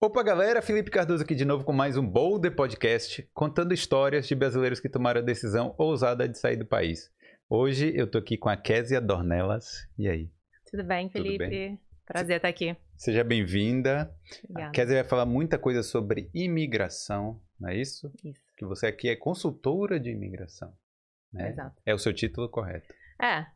Opa, galera! Felipe Cardoso aqui de novo com mais um Boulder Podcast, contando histórias de brasileiros que tomaram a decisão ousada de sair do país. Hoje eu tô aqui com a Késia Dornelas. E aí? Tudo bem, Tudo Felipe? bem? Prazer estar aqui. Seja bem-vinda. A. Késia vai falar muita coisa sobre imigração, não é isso? Isso, Que você aqui é consultora de imigração. Né? exato. É o seu título correto. É,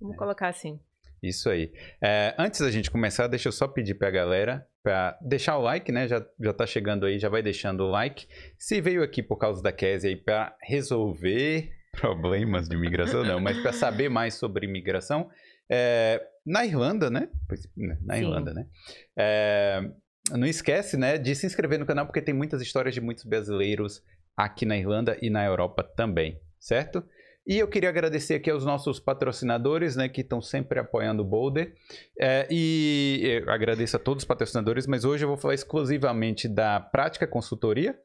vamos É. colocar assim. Isso aí. É, antes da gente começar, deixa eu só pedir pra galera para deixar o like, né? Já, já tá chegando aí, já vai deixando o like. Se veio aqui por causa da Kézia aí para resolver problemas de imigração, não, mas para saber mais sobre imigração, é, na Irlanda, né? Né, Na Sim. Irlanda, né? É, não esquece, né, de se inscrever no canal, porque tem muitas histórias de muitos brasileiros aqui na Irlanda e na Europa também, certo? E eu queria agradecer aqui aos nossos patrocinadores, né, que estão sempre apoiando o Boulder. É, e agradeço a todos os patrocinadores, mas hoje eu vou falar exclusivamente da Prática Consultoria,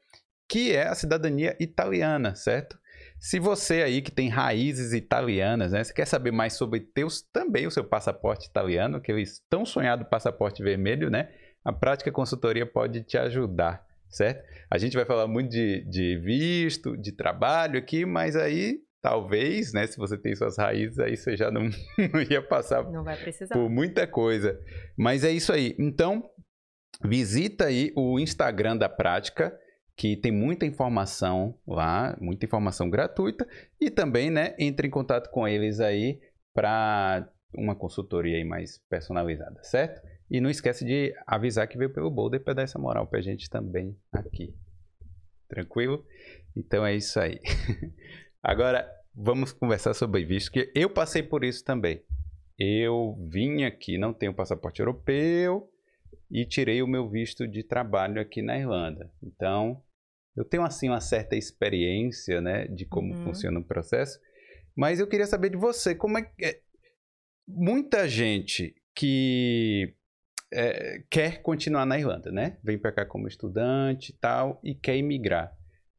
que é a cidadania italiana, certo? Se você aí que tem raízes italianas, né, você quer saber mais sobre teus, também o seu passaporte italiano, aquele tão sonhado passaporte vermelho, né? A Prática Consultoria pode te ajudar, certo? A gente vai falar muito de, de visto, de trabalho aqui, mas aí talvez, né, se você tem suas raízes, aí você já não, não ia passar Não vai precisar. por muita coisa. Mas é isso aí. Então, visita aí o Instagram da Prática, que tem muita informação lá, muita informação gratuita. E também, né, entre em contato com eles aí para uma consultoria aí mais personalizada, certo? E não esquece de avisar que veio pelo Boulder para dar essa moral pra gente também aqui. Tranquilo? Então é isso aí. Agora, vamos conversar sobre visto, que eu passei por isso também. Eu vim aqui, não tenho passaporte europeu e tirei o meu visto de trabalho aqui na Irlanda. Então, eu tenho assim uma certa experiência, né, de como Uhum. funciona o processo. Mas eu queria saber de você, como é que é? muita gente que é, quer continuar na Irlanda, né? Vem para cá como estudante e tal e quer imigrar.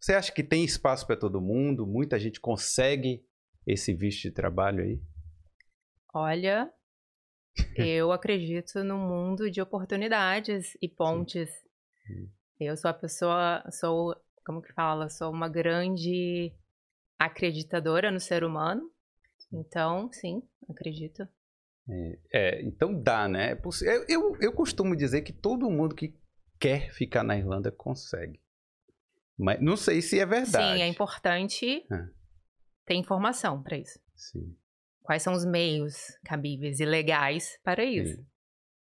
Você acha que tem espaço para todo mundo? Muita gente consegue esse visto de trabalho aí? Olha, eu acredito num mundo de oportunidades e pontes. Hum. Eu sou a pessoa, sou, como que fala? Sou uma grande acreditadora no ser humano. Então, sim, acredito. É, então dá, né? É Eu, eu, eu costumo dizer que todo mundo que quer ficar na Irlanda consegue. Mas não sei se é verdade. Sim, é importante Ah. ter informação para isso. Sim. Quais são os meios cabíveis e legais para isso?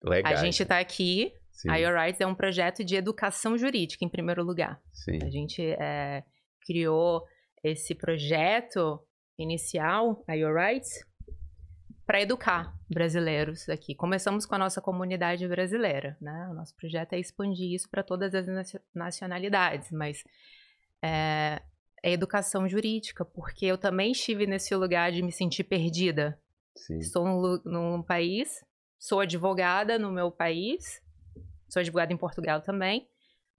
Legal. A gente está aqui, Sim, a Your Rights é um projeto de educação jurídica, em primeiro lugar. sim. A gente é, criou esse projeto inicial, a Your Rights, para educar brasileiros aqui. Começamos com a nossa comunidade brasileira, né? O nosso projeto é expandir isso para todas as nacio- nacionalidades, mas é, é educação jurídica, porque eu também estive nesse lugar de me sentir perdida. sim. Estou num, num país, sou advogada no meu país, sou advogada em Portugal também,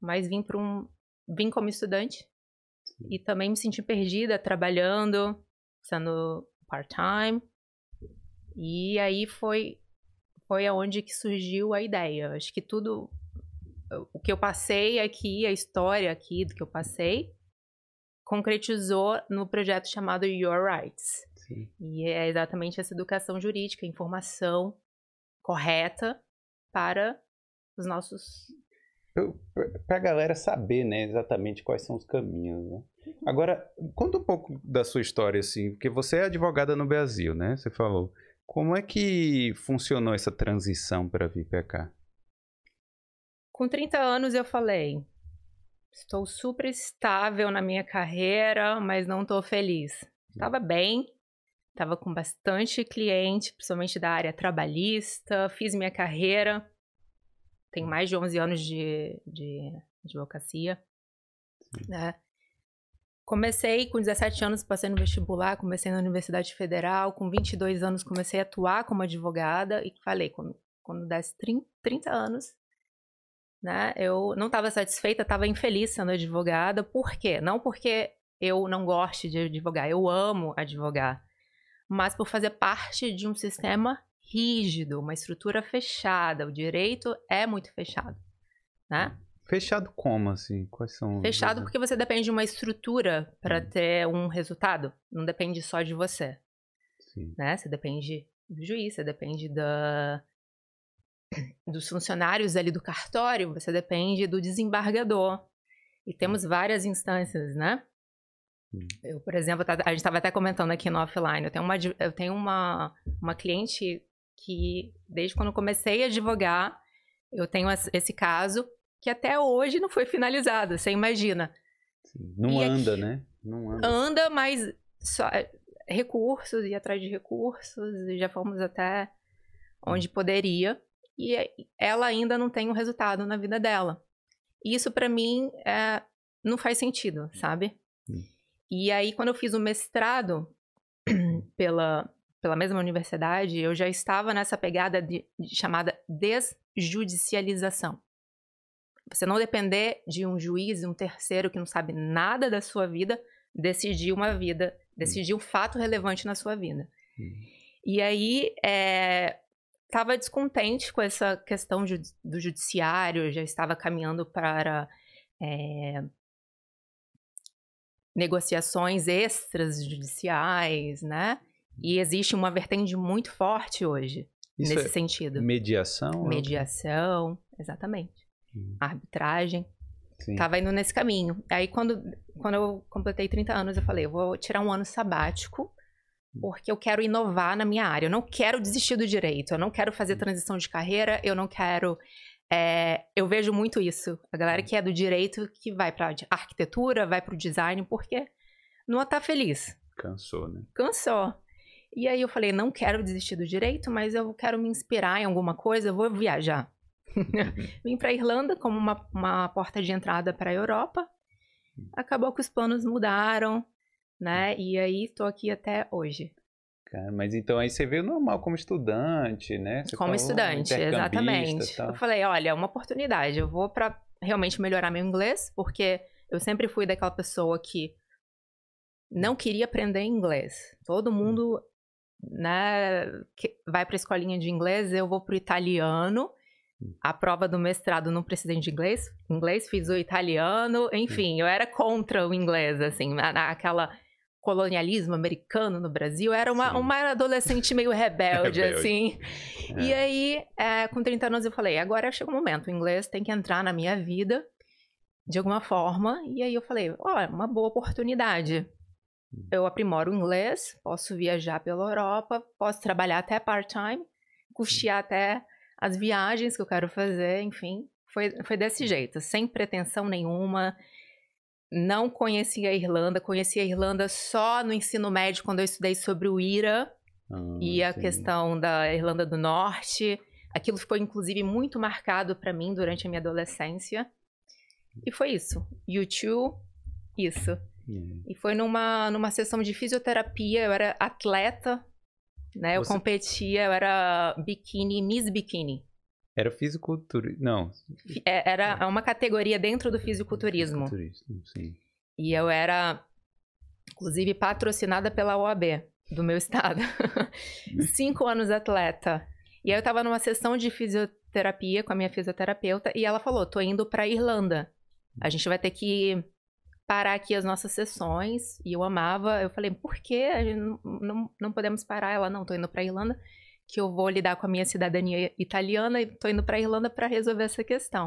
mas vim para um, vim como estudante e também me senti perdida trabalhando, sendo part-time. E aí foi foi aonde que surgiu a ideia. Acho que tudo o que eu passei aqui, a história aqui do que eu passei, concretizou no projeto chamado Your Rights. sim. E é exatamente essa educação jurídica, informação correta para os nossos. Para a galera saber, né, exatamente quais são os caminhos, né? Agora, conta um pouco da sua história, assim, porque você é advogada no Brasil, né? Você falou. Como é que funcionou essa transição para vir para cá? Com 30 anos eu falei: estou super estável na minha carreira, mas não estou feliz. Estava bem, estava com bastante cliente, principalmente da área trabalhista, fiz minha carreira. Tenho mais de 11 anos de, de advocacia. né? Comecei com 17 anos, passei no vestibular, comecei na Universidade Federal. Com 22 anos, comecei a atuar como advogada. E falei, quando, quando desse 30, 30 anos, né, eu não estava satisfeita, estava infeliz sendo advogada. Por quê? Não porque eu não goste de advogar, eu amo advogar. Mas por fazer parte de um sistema rígido, uma estrutura fechada. O direito é muito fechado, né? Fechado como, assim? Quais são? Fechado porque você depende de uma estrutura para Hum. ter um resultado. Não depende só de você, Sim. né? Você depende do juiz, você depende da... dos funcionários ali do cartório, você depende do desembargador. E temos várias instâncias, né? Hum. Eu, por exemplo, tá- a gente estava até comentando aqui no offline, eu tenho uma, eu tenho uma, uma cliente que, desde quando eu comecei a advogar, eu tenho es- esse caso que até hoje não foi finalizado, você imagina. Sim. Não E aqui- anda, né? Não anda. Anda, mas só é, recursos, e atrás de recursos, e já fomos até onde poderia, e é- ela ainda não tem um resultado na vida dela. Isso pra mim é, não faz sentido, sabe? Hum. E aí, quando eu fiz o mestrado pela, pela mesma universidade, eu já estava nessa pegada de, de chamada desjudicialização. Você não depender de um juiz, um terceiro que não sabe nada da sua vida, decidir uma vida, decidir um fato relevante na sua vida. Hum. E aí, estava descontente com essa questão ju- do judiciário, já estava caminhando para é, negociações extras judiciais, né? E existe uma vertente muito forte hoje Isso nesse é sentido. mediação? Mediação, exatamente. Hum. Arbitragem. Sim. Tava indo nesse caminho. Aí, quando, quando eu completei 30 anos, eu falei, eu vou tirar um ano sabático, porque eu quero inovar na minha área. Eu não quero desistir do direito, eu não quero fazer transição de carreira, eu não quero... é, eu vejo muito isso. A galera que é do direito, que vai pra arquitetura, vai pro design, porque não tá feliz. Cansou, né? Cansou. E aí eu falei, não quero desistir do direito, mas eu quero me inspirar em alguma coisa, eu vou viajar. Vim para Irlanda como uma, uma porta de entrada para a Europa. Acabou que os planos mudaram, né? E aí tô aqui até hoje. Cara, mas então aí você veio normal como estudante, né? Você como estudante, exatamente. tal. Eu falei, olha, é uma oportunidade. Eu vou para realmente melhorar meu inglês, porque eu sempre fui daquela pessoa que não queria aprender inglês. Todo mundo, né, vai para escolinha de inglês, eu vou pro italiano. A prova do mestrado não precisei de inglês, inglês fiz o italiano, enfim, eu era contra o inglês, assim, na- naquela colonialismo americano no Brasil, era uma, Sim. uma adolescente meio rebelde, Rebelde. assim. É. E aí, é, com 30 anos, eu falei, agora chega o momento, o inglês tem que entrar na minha vida de alguma forma. E aí eu falei, ó, é uma boa oportunidade. Eu aprimoro o inglês, posso viajar pela Europa, posso trabalhar até part-time, custear até as viagens que eu quero fazer, enfim. Foi, foi desse jeito, sem pretensão nenhuma. Não conhecia a Irlanda, conheci a Irlanda só no ensino médio, quando eu estudei sobre o IRA Ah, e a entendi. questão da Irlanda do Norte. Aquilo ficou, inclusive, muito marcado para mim durante a minha adolescência. E foi isso. YouTube, isso. E foi numa, numa sessão de fisioterapia, eu era atleta, né? Eu Você- competia, eu era biquíni, Miss Biquíni. Era fisiculturismo. Não. Fi- é- Era uma categoria dentro do fisiculturismo. Fisiculturismo, sim. E eu era, inclusive, patrocinada pela OAB do meu estado. Cinco anos atleta. E aí eu tava numa sessão de fisioterapia com a minha fisioterapeuta e ela falou: tô indo pra Irlanda. A gente vai ter que parar aqui as nossas sessões. E eu amava. Eu falei: por? A gente não, não, não podemos parar. Ela: não, tô indo pra Irlanda, que eu vou lidar com a minha cidadania italiana e tô indo pra Irlanda pra resolver essa questão.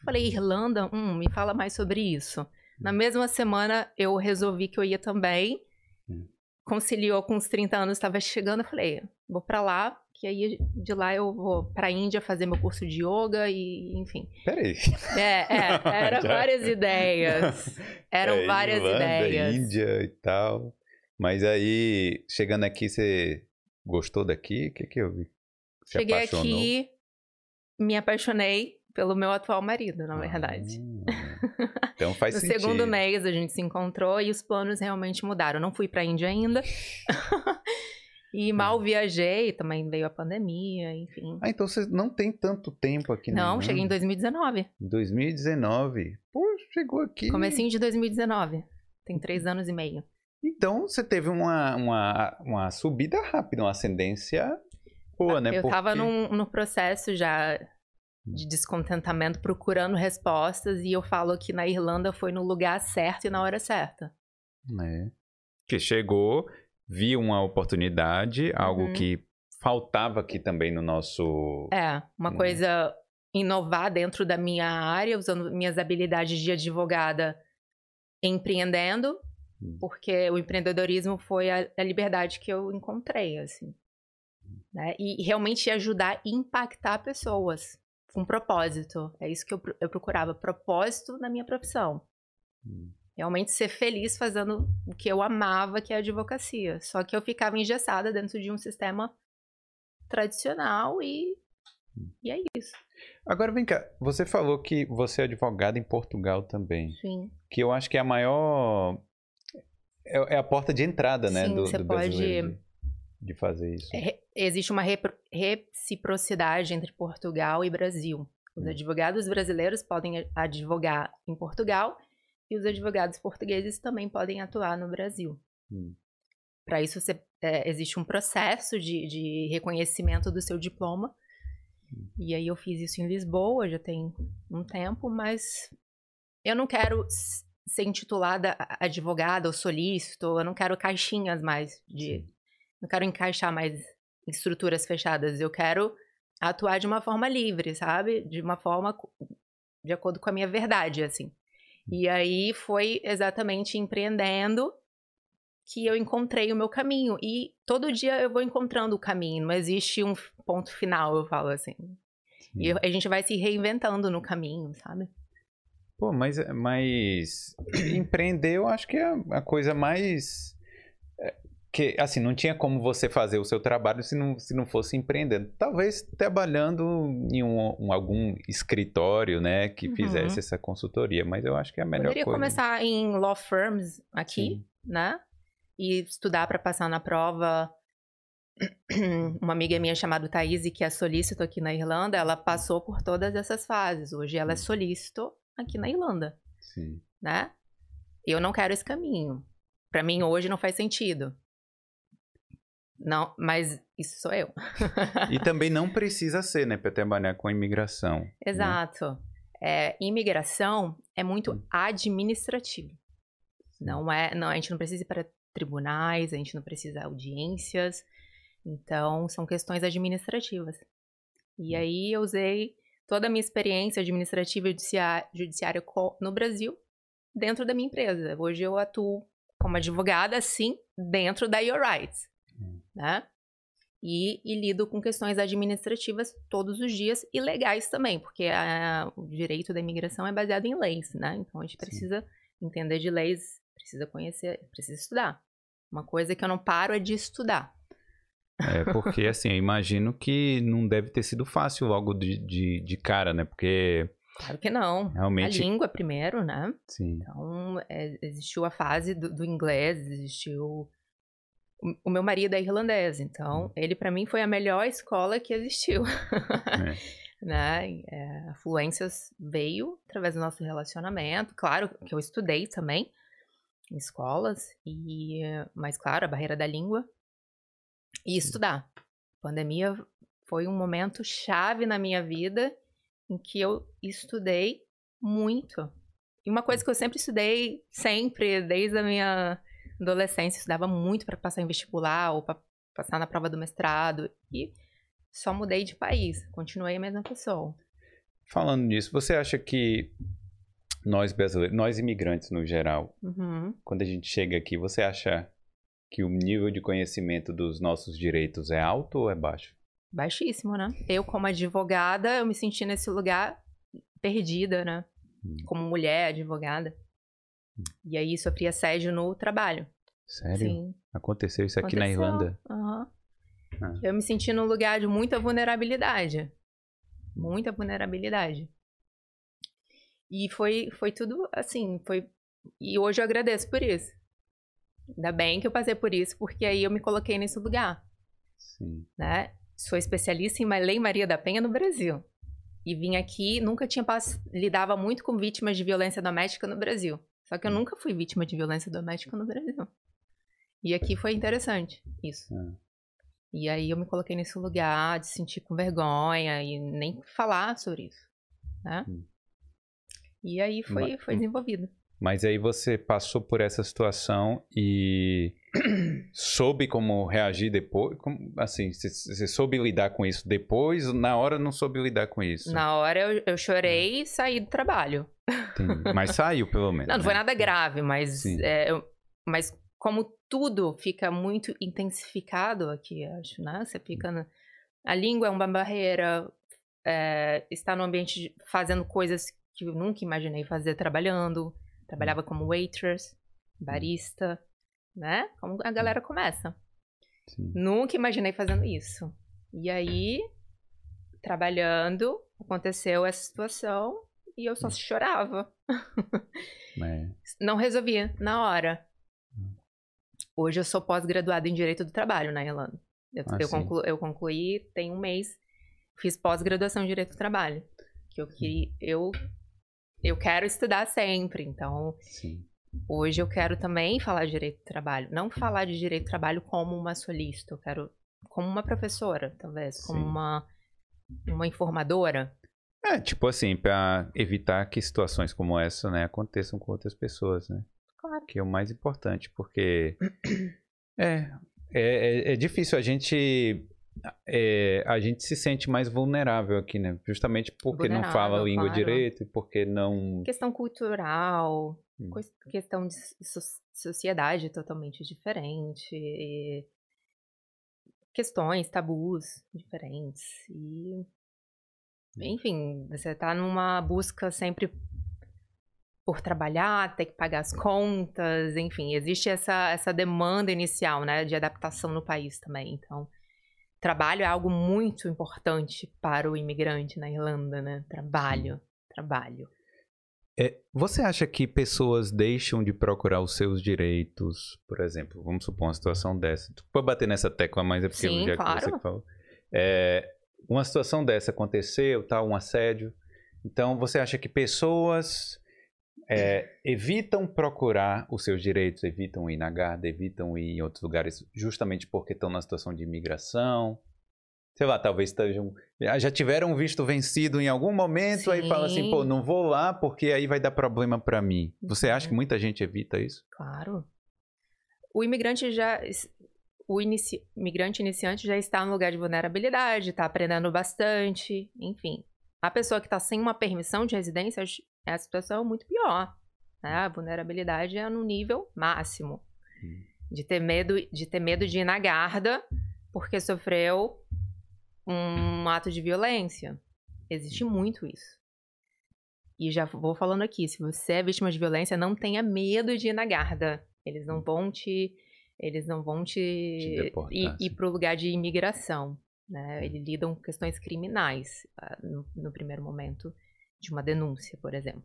Eu falei: Irlanda? Hum, me fala mais sobre isso. Na mesma semana, eu resolvi que eu ia também. Hum. Conciliou com os 30 anos, estava chegando. Eu falei, vou pra lá, que aí de lá eu vou pra Índia fazer meu curso de yoga e, enfim. Peraí. É, é, eram várias ideias. Eram É, várias Irlanda, ideias. Índia e tal. Mas aí, chegando aqui, você gostou daqui? O que que eu vi? Se Cheguei apaixonou? aqui, me apaixonei pelo meu atual marido, na verdade. Ah, então faz No sentido. segundo mês a gente se encontrou e os planos realmente mudaram. Eu não fui pra Índia ainda. E mal viajei, também veio a pandemia, enfim. Ah, então você não tem tanto tempo aqui na Não, cheguei em 2019. Em 2019. Pô, chegou aqui. Comecinho de 2019. Tem três anos e meio. Então você teve uma, uma, uma subida rápida, uma ascendência boa, né? Eu tava Porque- num, no processo já de descontentamento procurando respostas e eu falo que na Irlanda foi no lugar certo e na hora certa. É. Que chegou, viu uma oportunidade, algo Uhum. que faltava aqui também no nosso. É, uma Né? coisa inovar dentro da minha área, usando minhas habilidades de advogada empreendendo, Hum. porque o empreendedorismo foi a, a liberdade que eu encontrei, assim. Né? E, realmente ajudar e impactar pessoas com propósito. É isso que eu, eu procurava, propósito na minha profissão. Hum. Realmente ser feliz fazendo o que eu amava, que é a advocacia. Só que eu ficava engessada dentro de um sistema tradicional e, e é isso. Agora vem cá, você falou que você é advogada em Portugal também. Sim. Que eu acho que é a maior. É, é a porta de entrada, né? Sim, do, você do pode- de, fazer isso. É, existe uma repro- reciprocidade entre Portugal e Brasil. Os Hum. advogados brasileiros podem advogar em Portugal e os advogados portugueses também podem atuar no Brasil. Hum. Para isso, você- é, existe um processo de, de reconhecimento do seu diploma. E aí eu fiz isso em Lisboa, já tem um tempo, mas eu não quero ser intitulada advogada ou solícito, eu não quero caixinhas mais de, não quero encaixar mais estruturas fechadas, eu quero atuar de uma forma livre, sabe? De uma forma de acordo com a minha verdade, assim. E aí foi exatamente empreendendo que eu encontrei o meu caminho. E todo dia eu vou encontrando o caminho, não existe um ponto final, eu falo assim. E eu- a gente vai se reinventando no caminho, sabe? Pô, mas, mas empreender eu acho que é a coisa mais. Que, assim, não tinha como você fazer o seu trabalho se não, se não fosse empreendendo. Talvez trabalhando em um, um- algum escritório, né, que Uhum. fizesse essa consultoria, mas eu acho que é a melhor Poderia coisa. começar em law firms aqui, Sim. né? E estudar para passar na prova. Uma amiga minha chamada Thaís, que é solícito aqui na Irlanda, ela passou por todas essas fases. Hoje ela é solícito aqui na Irlanda, Sim. né? Eu não quero esse caminho. Para mim hoje não faz sentido. Não, mas isso sou eu. E também não precisa ser, né, para trabalhar com imigração. Exato. É, imigração é muito Hum. administrativo. Não é, não, a gente não precisa ir para tribunais, a gente não precisa de audiências. Então, são questões administrativas. E Hum. aí eu usei toda a minha experiência administrativa e judiciária no Brasil dentro da minha empresa. Hoje eu atuo como advogada, sim, dentro da Your Rights. Né? E, e lido com questões administrativas todos os dias e legais também, porque a- o direito da imigração é baseado em leis, né? Então a gente Sim. precisa entender de leis, precisa conhecer, precisa estudar. Uma coisa que eu não paro é de estudar. É, porque assim, eu imagino que não deve ter sido fácil logo de, de, de cara, né? Porque Claro que não. realmente. A língua primeiro, né? Sim. Então, é, existiu a fase do, do inglês, existiu. O, meu marido é irlandês, então ele para mim foi a melhor escola que existiu. né? É, a Fluências veio através do nosso relacionamento. Claro que eu estudei também em escolas, e mas claro, a barreira da língua e estudar. A pandemia foi um momento chave na minha vida em que eu estudei muito. E uma coisa que eu sempre estudei, sempre, desde a minha adolescência, estudava muito para passar em vestibular ou para passar na prova do mestrado. E só mudei de país, continuei a mesma pessoa. Falando nisso, você acha que nós brasileiros, nós imigrantes no geral, Uhum. quando a gente chega aqui, você acha que o nível de conhecimento dos nossos direitos é alto ou é baixo? Baixíssimo, né? Eu, como advogada, eu me senti nesse lugar perdida, né? Hum. Como mulher advogada. E aí sofri assédio no trabalho. Sério? Sim. Aconteceu isso aqui na Aconteceu. Irlanda? Aham. Ah. Eu me senti num lugar de muita vulnerabilidade. Muita vulnerabilidade. E foi, foi tudo assim, foi. E hoje eu agradeço por isso. Ainda bem que eu passei por isso, porque aí eu me coloquei nesse lugar, Sim. né? Sou especialista em Lei Maria da Penha no Brasil. E vim aqui, nunca tinha pass... lidava muito com vítimas de violência doméstica no Brasil. Só que eu nunca fui vítima de violência doméstica no Brasil. E aqui foi interessante isso. Ah. E aí eu me coloquei nesse lugar de sentir com vergonha e nem falar sobre isso, né? Hum. E aí foi, foi desenvolvido. Mas aí você passou por essa situação e soube como reagir depois? Como, assim, você soube lidar com isso depois? Na hora não soube lidar com isso? Na hora eu, eu chorei e saí do trabalho. Entendi. Mas saiu, pelo menos. Não, não né? foi nada grave, mas, é, eu, mas como tudo fica muito intensificado aqui, acho, né? Você fica... Na... A língua é uma barreira, é, está no ambiente fazendo coisas que eu nunca imaginei fazer trabalhando. Trabalhava hum. como waitress, hum. barista, né? Como a galera começa. Sim. Nunca imaginei fazendo isso. E aí, trabalhando, aconteceu essa situação e eu só hum. chorava. É. Não resolvia na hora. Hoje eu sou pós-graduada em Direito do Trabalho na Irlanda. Eu, ah, eu, conclu, eu, concluí tem um mês, fiz pós-graduação em Direito do Trabalho. Que eu queria, eu eu quero estudar sempre, então Sim. hoje eu quero também falar de direito do trabalho, não falar de direito do trabalho como uma solista, eu quero como uma professora, talvez, como Sim. uma uma informadora. É, tipo assim, para evitar que situações como essa, né, aconteçam com outras pessoas, né? Claro. Que é o mais importante, porque é, é, é difícil a gente é, a gente se sente mais vulnerável aqui, né? Justamente porque não fala a língua claro. direito e porque não. Questão cultural, hum. questão de sociedade totalmente diferente, questões, tabus diferentes. E. Enfim, você está numa busca sempre por trabalhar, ter que pagar as contas, enfim, existe essa, essa demanda inicial, né, de adaptação no país também. Então, trabalho é algo muito importante para o imigrante na Irlanda, né? Trabalho, trabalho. É, você acha que pessoas deixam de procurar os seus direitos, por exemplo, vamos supor uma situação dessa. Pode bater nessa tecla, mas é porque Sim, já claro. que você falou. É, uma situação dessa aconteceu, tá, um assédio. Então, você acha que pessoas é, evitam procurar os seus direitos, evitam ir na Garda, evitam ir em outros lugares, justamente porque estão na situação de imigração. Sei lá, talvez estejam. Já tiveram visto vencido em algum momento, Sim. aí fala assim, pô, não vou lá porque aí vai dar problema para mim. Você acha que uhum. muita gente evita isso? Claro. O imigrante já. O inici... imigrante iniciante já está no lugar de vulnerabilidade, está aprendendo bastante, enfim. A pessoa que está sem uma permissão de residência a situação muito pior. Né? A vulnerabilidade é no nível máximo. De ter medo de ter medo de ir na guarda porque sofreu um ato de violência. Existe muito isso. E já vou falando aqui, se você é vítima de violência, não tenha medo de ir na guarda. Eles não vão te eles não vão te, te ir, ir para o lugar de imigração. Né? Eles lidam com questões criminais uh, no, no primeiro momento de uma denúncia, por exemplo.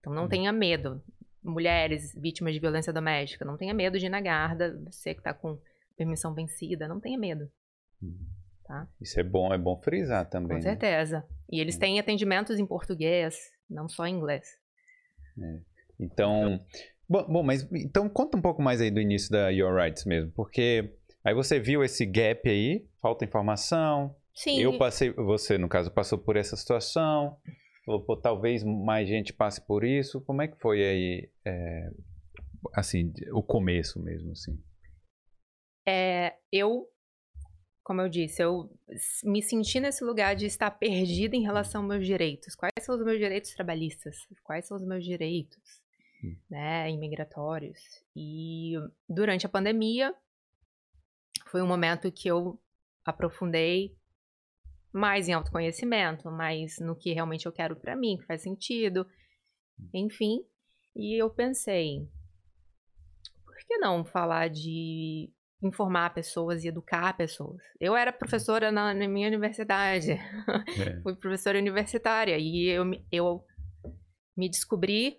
Então não hum. tenha medo. Mulheres vítimas de violência doméstica, não tenha medo de ir na guarda, você que está com permissão vencida, não tenha medo. Hum. Tá? Isso é bom, é bom frisar também. Com né? certeza. Né? E eles hum. têm atendimentos em português, não só em inglês. É. Então, bom, bom, mas então conta um pouco mais aí do início da Your Rights mesmo, porque aí você viu esse gap aí, falta informação. Sim. Eu passei, você no caso passou por essa situação. Falou, pô, talvez mais gente passe por isso. Como é que foi aí, é, assim, o começo mesmo, assim? É, eu, como eu disse, eu me senti nesse lugar de estar perdida em relação aos meus direitos. Quais são os meus direitos trabalhistas? Quais são os meus direitos, hum. né, imigratórios? E durante a pandemia, foi um momento que eu aprofundei mais em autoconhecimento, mais no que realmente eu quero para mim, que faz sentido, enfim. E eu pensei, por que não falar de informar pessoas e educar pessoas? Eu era professora na, na minha universidade, é. fui professora universitária e eu, eu me descobri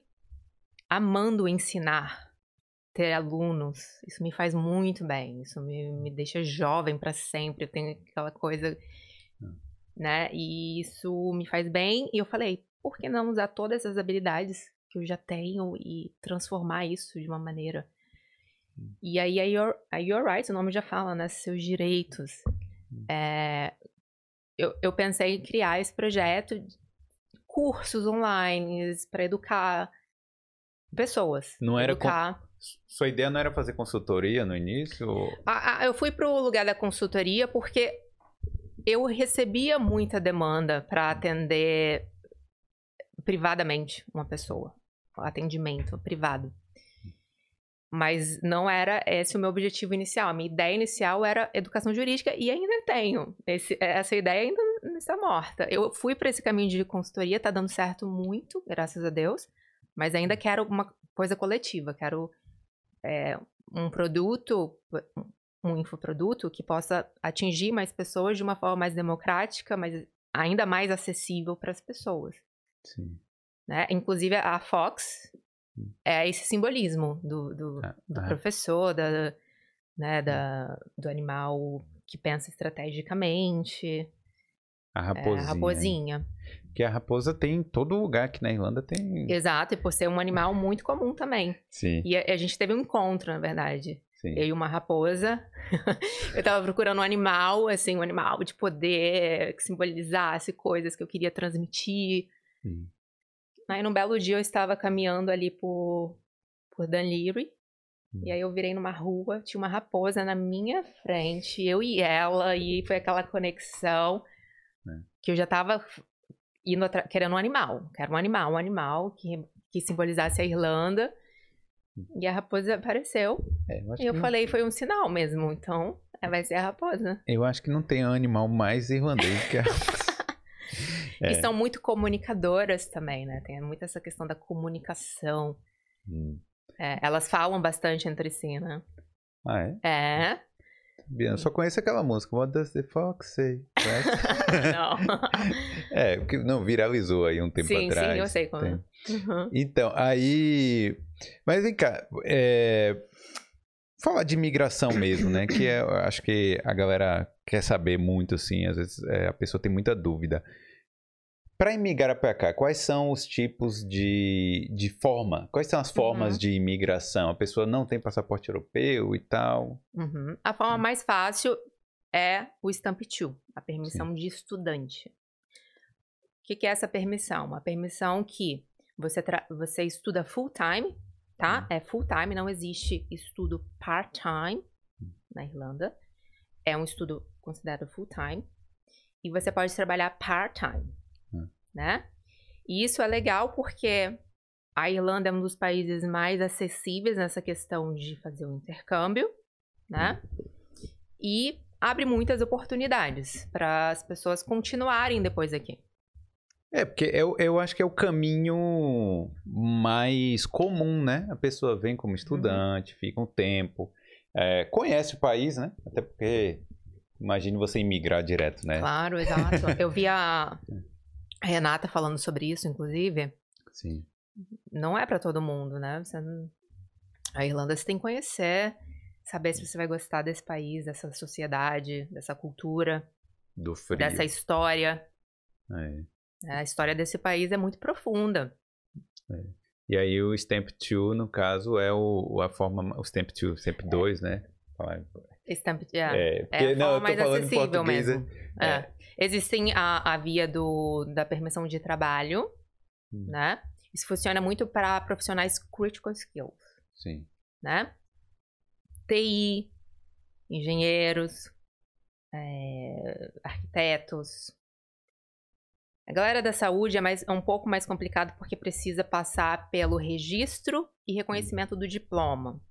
amando ensinar, ter alunos. Isso me faz muito bem, isso me, me deixa jovem para sempre. Eu tenho aquela coisa né? E isso me faz bem. E eu falei, por que não usar todas essas habilidades que eu já tenho e transformar isso de uma maneira. Hum. E aí a Your, a Your Rights, o nome já fala, né? Seus direitos. é, eu, eu pensei em criar esse projeto, de cursos online para educar pessoas. Não era educar. Com... Sua ideia não era fazer consultoria no início? Ou... Ah, eu fui para o lugar da consultoria porque eu recebia muita demanda para atender privadamente uma pessoa, atendimento privado. Mas não era esse o meu objetivo inicial. A minha ideia inicial era educação jurídica e ainda tenho. Esse, essa ideia ainda está morta. Eu fui para esse caminho de consultoria, está dando certo muito, graças a Deus. Mas ainda quero uma coisa coletiva. Quero é, um produto, um infoproduto que possa atingir mais pessoas de uma forma mais democrática, mas ainda mais acessível para as pessoas. Sim. Né? Inclusive a Fox hum. é esse simbolismo do, do, ah, do ah. professor, da, né, da, do animal que pensa estrategicamente. A raposinha. É, a raposinha. Porque a raposa tem em todo lugar aqui na Irlanda tem. Exato, e por ser um animal muito comum também. Sim. E a, a gente teve um encontro, na verdade. Sim. Eu e uma raposa. eu tava procurando um animal, assim, um animal de poder, que simbolizasse coisas que eu queria transmitir. Sim. Aí, num belo dia, eu estava caminhando ali por, por Dunleary. Hum. E aí, eu virei numa rua, tinha uma raposa na minha frente, eu e ela, e foi aquela conexão é. que eu já tava indo querendo um animal. Quero um animal, um animal que, que simbolizasse a Irlanda. E a raposa apareceu. É, eu e eu falei, foi um sinal mesmo. Então, é, vai ser a raposa. Eu acho que não tem animal mais irlandês que a raposa. É. E são muito comunicadoras também, né? Tem muito essa questão da comunicação. Hum. É, elas falam bastante entre si, né? Ah, é? É. Biana, só conheço aquela música, What Does the Fox Say? não. é, porque não, viralizou aí um tempo sim, atrás. Sim, eu sei como. Uhum. Então, aí. Mas vem cá, é... falar de imigração mesmo, né? Que é, acho que a galera quer saber muito, assim, às vezes é, a pessoa tem muita dúvida. Para imigrar para cá, quais são os tipos de, de forma? Quais são as formas uhum. de imigração? A pessoa não tem passaporte europeu e tal? Uhum. A forma hum. mais fácil é o Stamp 2, a permissão Sim. de estudante. O que, que, é essa permissão? Uma permissão que você, você estuda full time, tá? Uhum. É full time, não existe estudo part-time hum. na Irlanda. É um estudo considerado full time. E você pode trabalhar part-time né? E isso é legal porque a Irlanda é um dos países mais acessíveis nessa questão de fazer o um intercâmbio, né? E abre muitas oportunidades para as pessoas continuarem depois aqui. É, porque eu, eu acho que é o caminho mais comum, né? A pessoa vem como estudante, uhum. fica um tempo, é, conhece o país, né? Até porque imagine você imigrar direto, né? Claro, exato. eu vi a, A Renata falando sobre isso, inclusive. Sim. Não é para todo mundo, né? Você A Irlanda você tem que conhecer, saber se você vai gostar desse país, dessa sociedade, dessa cultura, do frio. dessa história. É. A história desse país é muito profunda. É. E aí o Stamp 2, no caso, é o, a forma, o Stamp 2, Stamp 2, né? Stamp, yeah. é, porque, é a não, mais acessível mesmo. É. é. Existem a, a via do, da permissão de trabalho, hum. né? Isso funciona muito para profissionais critical skills. Sim. Né? TI, engenheiros, é, arquitetos. A galera da saúde é, mais, é um pouco mais complicado porque precisa passar pelo registro e reconhecimento do diploma.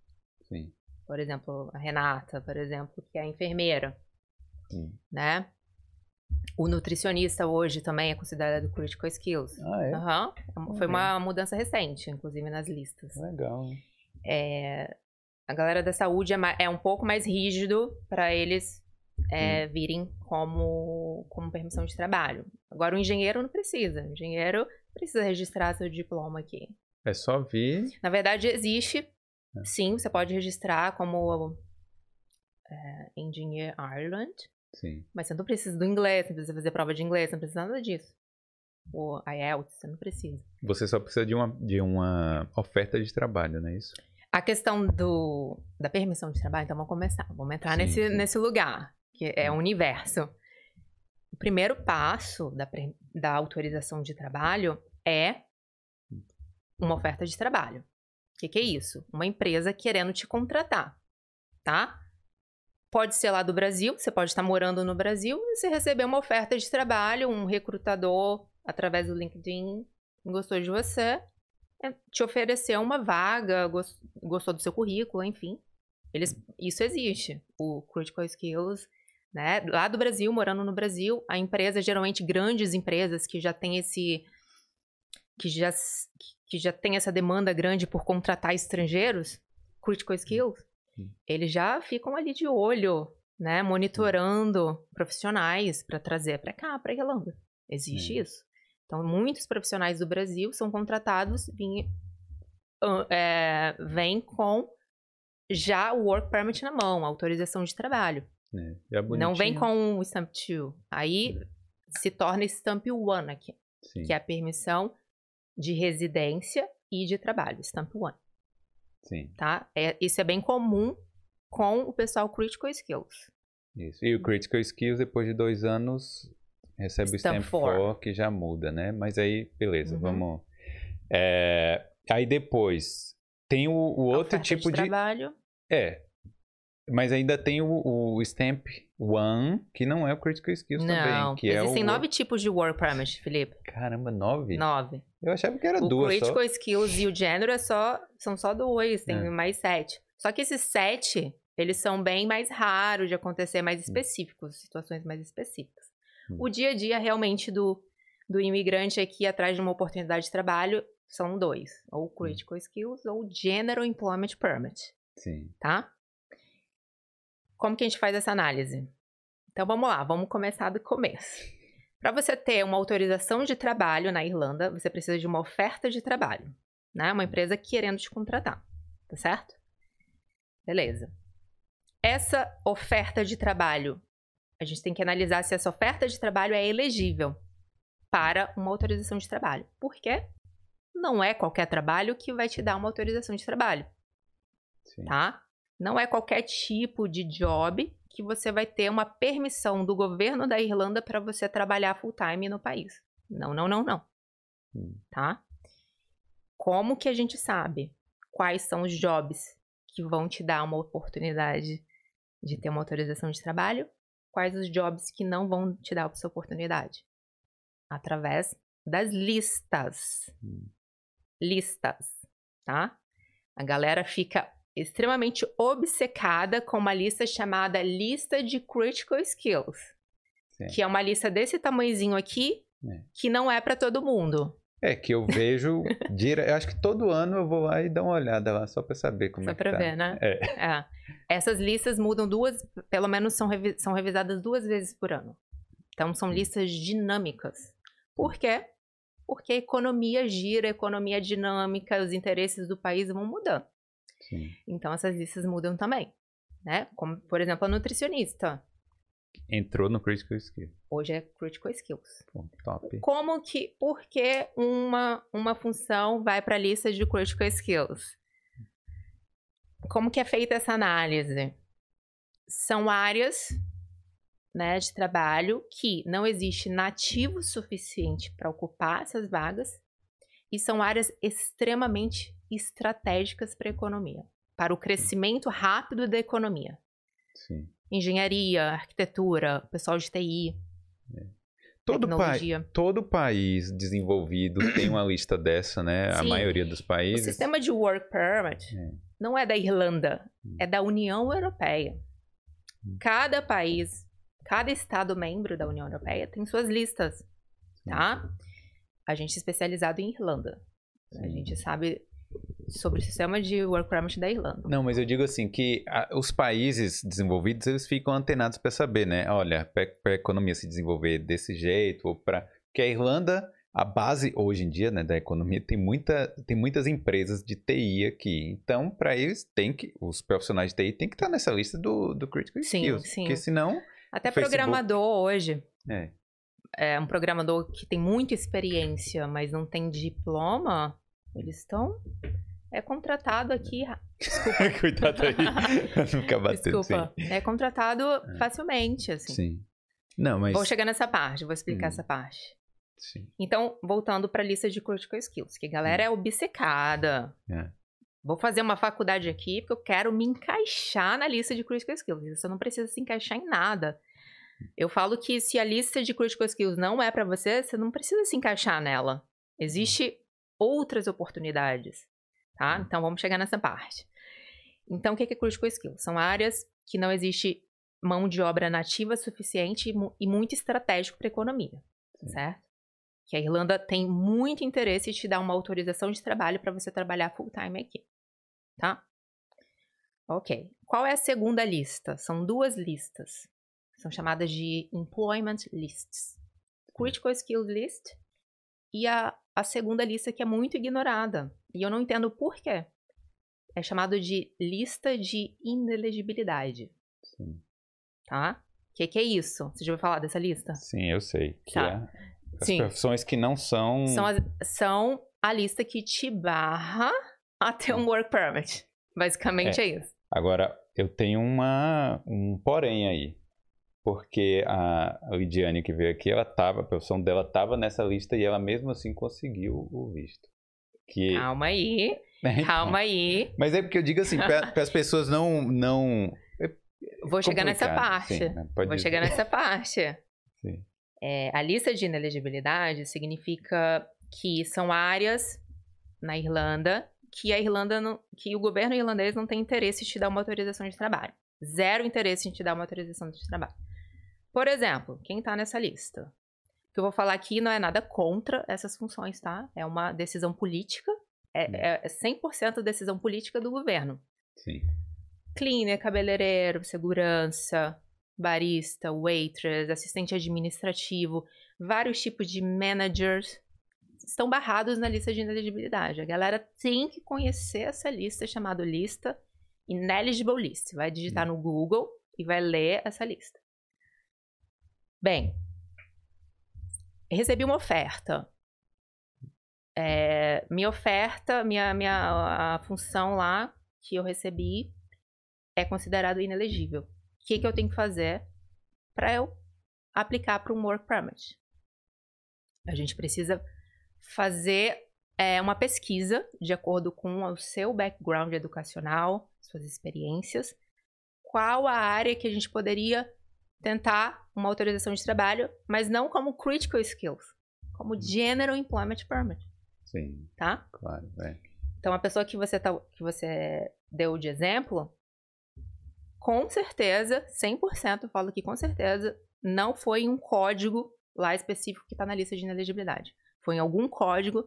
Sim. Por exemplo, a Renata, por exemplo, que é enfermeira. Sim. Né? O nutricionista hoje também é considerado critical skills. Ah, é? Uhum. Foi uma mudança recente, inclusive nas listas. Legal. É, a galera da saúde é, é um pouco mais rígido para eles é, virem como, como permissão de trabalho. Agora, o engenheiro não precisa. O engenheiro precisa registrar seu diploma aqui. É só vir. Na verdade, existe. Sim, você pode registrar como é, Engineer Ireland. Sim. Mas você não precisa do inglês, não precisa fazer prova de inglês, não precisa nada disso. O IELTS, você não precisa. Você só precisa de uma, de uma oferta de trabalho, não é isso? A questão do, da permissão de trabalho, então vamos começar. Vamos entrar sim, nesse, sim. nesse lugar. que é o universo. O primeiro passo da, da autorização de trabalho é uma oferta de trabalho. O que, que é isso? Uma empresa querendo te contratar, tá? Pode ser lá do Brasil, você pode estar morando no Brasil e você receber uma oferta de trabalho, um recrutador através do LinkedIn gostou de você, é te oferecer uma vaga, gostou do seu currículo, enfim. Eles, isso existe. O Critical Skills, né? Lá do Brasil, morando no Brasil, a empresa, geralmente grandes empresas que já tem esse. Que já, que já tem essa demanda grande por contratar estrangeiros, Critical Skills, eles já ficam ali de olho, né? Monitorando profissionais para trazer para cá, para Irlanda. Existe isso. Então, muitos profissionais do Brasil são contratados, vêm é, vem com já o work permit na mão, autorização de trabalho. É, não vem com o stamp 2. Aí é. se torna stamp 1 aqui, Sim. que é a permissão de residência e de trabalho, stamp 1. Sim. Tá? É, isso é bem comum com o pessoal Critical Skills. Isso. E o Critical Skills, depois de dois anos, recebe Stamp o Stamp 4, que já muda, né? Mas aí, beleza, uhum. vamos... É, aí depois, tem o, o outro tipo de... trabalho. É, mas ainda tem o, o Stamp One, que não é o Critical Skills não, também. Que existem é o... nove tipos de Work Permit, Felipe. Caramba, nove? Nove. Eu achava que era o duas Critical só. Skills e o Gênero é só, são só dois, tem é. mais sete. Só que esses sete, eles são bem mais raros de acontecer, mais hum. específicos, situações mais específicas. Hum. O dia a dia realmente do, do imigrante aqui atrás de uma oportunidade de trabalho são dois, ou hum. Critical hum. Skills ou General Employment Permit. Sim. Tá? Como que a gente faz essa análise? Então vamos lá, vamos começar do começo. Para você ter uma autorização de trabalho na Irlanda, você precisa de uma oferta de trabalho, né? Uma empresa querendo te contratar, tá certo? Beleza. Essa oferta de trabalho, a gente tem que analisar se essa oferta de trabalho é elegível para uma autorização de trabalho. Por quê? Não é qualquer trabalho que vai te dar uma autorização de trabalho. Sim. Tá? Não é qualquer tipo de job que você vai ter uma permissão do governo da Irlanda para você trabalhar full time no país. Não, não, não, não. Hum. Tá? Como que a gente sabe quais são os jobs que vão te dar uma oportunidade de ter uma autorização de trabalho? Quais os jobs que não vão te dar essa oportunidade? Através das listas. Hum. Listas, tá? A galera fica extremamente obcecada com uma lista chamada Lista de Critical Skills. Sim. Que é uma lista desse tamanhozinho aqui, é. que não é para todo mundo. É, que eu vejo. dire... Eu acho que todo ano eu vou lá e dar uma olhada lá, só para saber como só é que pra tá. ver, né? É. é. Essas listas mudam duas, pelo menos são, revi... são revisadas duas vezes por ano. Então são listas dinâmicas. Por quê? Porque a economia gira, a economia é dinâmica, os interesses do país vão mudando. Sim. Então essas listas mudam também, né? Como, por exemplo, a nutricionista. Entrou no Critical Skills. Hoje é Critical Skills. Pô, top. Como que, por que uma, uma função vai para a lista de Critical Skills? Como que é feita essa análise? São áreas né, de trabalho que não existe nativo suficiente para ocupar essas vagas e são áreas extremamente estratégicas para a economia, para o crescimento rápido da economia. Sim. Engenharia, arquitetura, pessoal de TI. É. Todo, pa todo país desenvolvido tem uma lista dessa, né? Sim. A maioria dos países. O sistema de work permit é. não é da Irlanda, hum. é da União Europeia. Hum. Cada país, cada estado membro da União Europeia tem suas listas, tá? A gente é especializado em Irlanda. Sim. A gente sabe sobre o sistema de work permit da Irlanda. Não, mas eu digo assim que a, os países desenvolvidos eles ficam antenados para saber, né? Olha, para a economia se desenvolver desse jeito ou para que a Irlanda a base hoje em dia né, da economia tem, muita, tem muitas empresas de TI aqui. Então, para eles, tem que, os profissionais de TI têm que estar nessa lista do, do Critical sim, Skills. Sim. Porque senão. Até programador hoje. É. é. Um programador que tem muita experiência, mas não tem diploma, eles estão é contratado aqui. Desculpa. Cuidado aí. Nunca bateu. Desculpa. É contratado facilmente, assim. Sim. Não, mas. Vou chegar nessa parte, vou explicar hum. essa parte. Sim. Então, voltando para a lista de critical skills, que a galera hum. é obcecada. É. Vou fazer uma faculdade aqui porque eu quero me encaixar na lista de critical skills. Você não precisa se encaixar em nada. Eu falo que se a lista de critical skills não é para você, você não precisa se encaixar nela. Existem outras oportunidades, tá? Então vamos chegar nessa parte. Então o que é critical skills? São áreas que não existe mão de obra nativa suficiente e muito estratégico para a economia, Sim. certo? Que a Irlanda tem muito interesse em te dar uma autorização de trabalho para você trabalhar full time aqui, tá? Ok. Qual é a segunda lista? São duas listas. São chamadas de employment lists. Critical skills list e a, a segunda lista que é muito ignorada. E eu não entendo por quê. É chamado de lista de inelegibilidade. Sim tá? O que, que, é isso? Você já ouviu falar dessa lista? Sim, eu sei. Que tá. é as Sim. profissões que não são... São, as, são a lista que te barra a ter um work permit. Basicamente é, é isso. Agora, eu tenho uma, um porém aí. Porque a Lidiane que veio aqui, ela tava, a profissão dela estava nessa lista e ela mesmo assim conseguiu o visto. Que... Calma aí, é, calma aí. Mas é porque eu digo assim, para as pessoas não, não Vou chegar nessa parte. Sim, né? Vou dizer. chegar nessa parte. É, a lista de inelegibilidade significa que são áreas na Irlanda que a Irlanda não, que o governo irlandês não tem interesse em te dar uma autorização de trabalho. Zero interesse em te dar uma autorização de trabalho. Por exemplo, quem está nessa lista? O que eu vou falar aqui não é nada contra essas funções, tá? É uma decisão política. É, é 100% decisão política do governo. Sim cleaner, cabeleireiro, segurança, barista, waitress, assistente administrativo, vários tipos de managers estão barrados na lista de ineligibilidade. A galera tem que conhecer essa lista chamada lista Ineligible List. Vai digitar no Google e vai ler essa lista. Bem, recebi uma oferta. É, minha oferta, minha, minha a função lá que eu recebi é considerado inelegível. O que, que eu tenho que fazer para eu aplicar para um work permit? A gente precisa fazer é, uma pesquisa de acordo com o seu background educacional, suas experiências, qual a área que a gente poderia tentar uma autorização de trabalho, mas não como critical skills, como hum. general employment permit. Sim. Tá? Claro, é. Então a pessoa que você tá, que você deu de exemplo, com certeza, 100% eu falo que com certeza, não foi um código lá específico que está na lista de inelegibilidade. Foi em algum código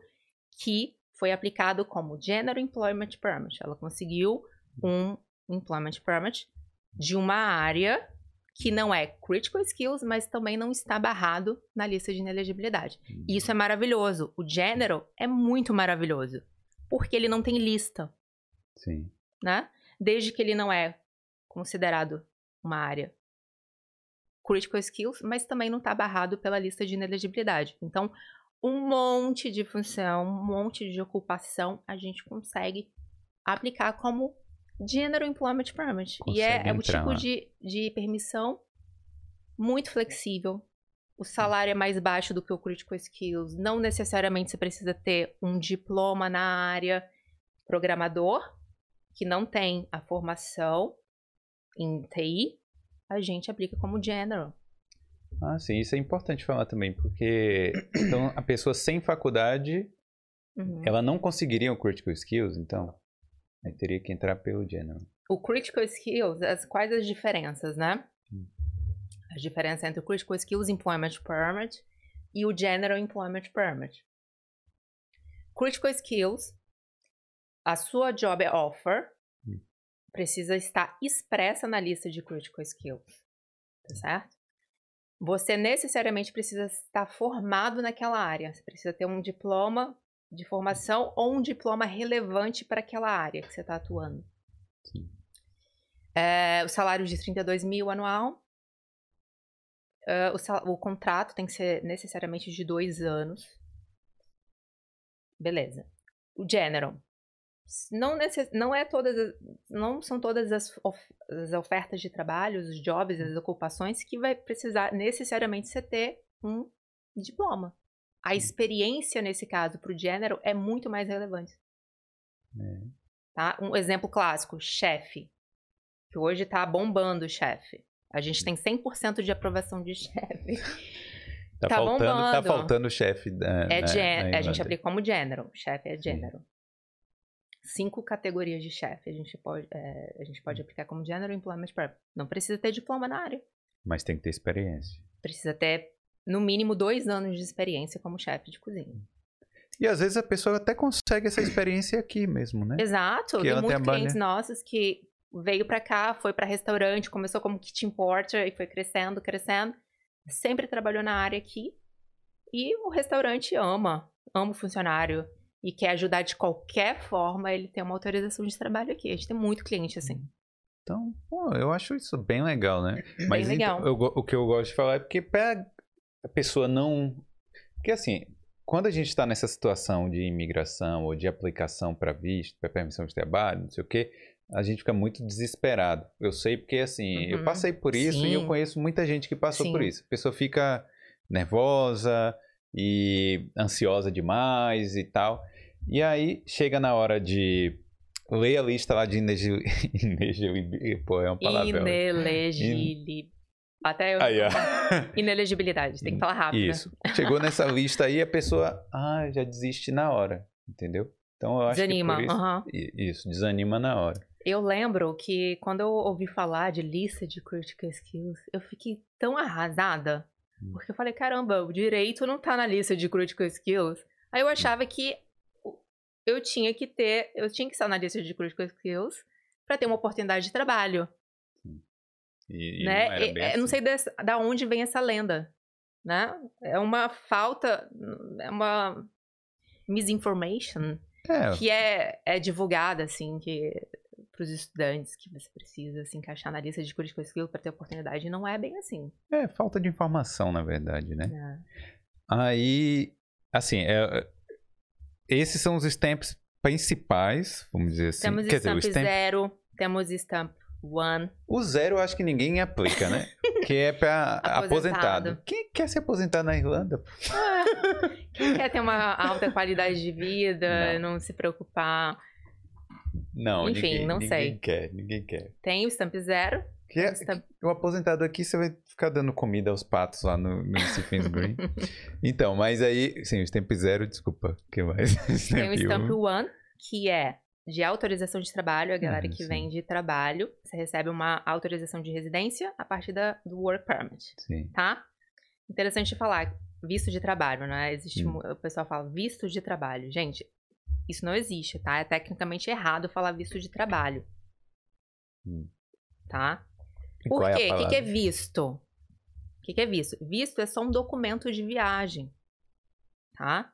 que foi aplicado como General Employment Permit. Ela conseguiu um Employment Permit de uma área que não é Critical Skills, mas também não está barrado na lista de inelegibilidade. E isso é maravilhoso. O General é muito maravilhoso, porque ele não tem lista. Sim. Né? Desde que ele não é considerado uma área critical skills, mas também não está barrado pela lista de inelegibilidade. Então, um monte de função, um monte de ocupação a gente consegue aplicar como General Employment Permit. Consegue e é, é o tipo de, de permissão muito flexível. O salário é mais baixo do que o Critical Skills. Não necessariamente você precisa ter um diploma na área. Programador, que não tem a formação, em TI, a gente aplica como general. Ah, sim, isso é importante falar também, porque então a pessoa sem faculdade, uhum. ela não conseguiria o critical skills, então aí teria que entrar pelo general. O critical skills, as, quais as diferenças, né? Hum. As diferenças entre o critical skills employment permit e o general employment permit. Critical skills, a sua job offer precisa estar expressa na lista de critical skills, tá certo? Você necessariamente precisa estar formado naquela área. Você precisa ter um diploma de formação ou um diploma relevante para aquela área que você está atuando. Sim. É, o salário de 32 mil anual. Uh, o, o, contrato tem que ser necessariamente de dois anos. Beleza. O general não, necess, não é todas as, não são todas as, of, as ofertas de trabalho, os jobs, as ocupações que vai precisar necessariamente você ter um diploma. A experiência nesse caso para o gênero é muito mais relevante. É. Tá? Um exemplo clássico, chefe, que hoje está bombando o chefe. A gente tem 100% de aprovação de chefe. Tá, tá faltando, tá bombando. Tá faltando chefe. É, né, a gente aplica como gênero. Chefe é gênero. Sim cinco categorias de chefe. A gente pode, é, a gente pode hum. aplicar como General Employment Prep. Não precisa ter diploma na área. Mas tem que ter experiência. Precisa ter, no mínimo, dois anos de experiência como chefe de cozinha. E às vezes a pessoa até consegue essa experiência aqui mesmo, né? Exato. Que tem muitos clientes nossos que veio para cá, foi para restaurante, começou como kitchen porter e foi crescendo, crescendo. Sempre trabalhou na área aqui. E o restaurante ama, ama o funcionário e quer ajudar de qualquer forma, ele tem uma autorização de trabalho aqui. A gente tem muito cliente assim. Então, pô, eu acho isso bem legal, né? Bem Mas legal. Então, eu, o que eu gosto de falar é porque pra a pessoa não. Porque assim, quando a gente está nessa situação de imigração ou de aplicação para visto, para permissão de trabalho, não sei o quê, a gente fica muito desesperado. Eu sei porque, assim, uhum. eu passei por isso Sim. e eu conheço muita gente que passou Sim. por isso. A pessoa fica nervosa e ansiosa demais e tal. E aí chega na hora de ler a lista lá de inelegibilidade. Pô, é palavrão. Inelegibilidade. Até eu. Aí, Inelegibilidade, tem que falar rápido. Isso. Chegou nessa lista aí, a pessoa ah, já desiste na hora, entendeu? Então eu acho desanima, que. Desanima. Isso, isso, desanima na hora. Eu lembro que quando eu ouvi falar de lista de critical skills, eu fiquei tão arrasada. Hum. Porque eu falei, caramba, o direito não tá na lista de critical skills. Aí eu achava que eu tinha que ter, eu tinha que estar na lista de critical skills para ter uma oportunidade de trabalho. E, né? não, e, assim. não sei da onde vem essa lenda, né? É uma falta, é uma misinformation é. que é, é divulgada assim que para os estudantes que você precisa se encaixar na lista de critical skills para ter oportunidade não é bem assim. É falta de informação na verdade, né? É. Aí, assim, é, esses são os stamps principais, vamos dizer assim. Temos Quer stamp dizer, stamp... zero, temos stamp one. O zero eu acho que ninguém aplica, né? que é para aposentado. aposentado. Quem quer se aposentar na Irlanda? Ah, quem quer ter uma alta qualidade de vida, não, não se preocupar. Não, Enfim, ninguém, não ninguém sei. quer, ninguém quer. Tem o stamp zero. Que é, stamp... O aposentado aqui, você vai ficar dando comida aos patos lá no, no Stephen's Green. então, mas aí, sim, o Stamp Zero, desculpa, que mais? Tem o Stamp One, que é de autorização de trabalho, a galera ah, que sim. vem de trabalho, você recebe uma autorização de residência a partir da, do Work Permit, sim. tá? Interessante falar, visto de trabalho, né? Existe, hum. o pessoal fala visto de trabalho. Gente, isso não existe, tá? É tecnicamente errado falar visto de trabalho. Hum. Tá? Por é quê? O que, que é visto? O que, que é visto? Visto é só um documento de viagem, tá?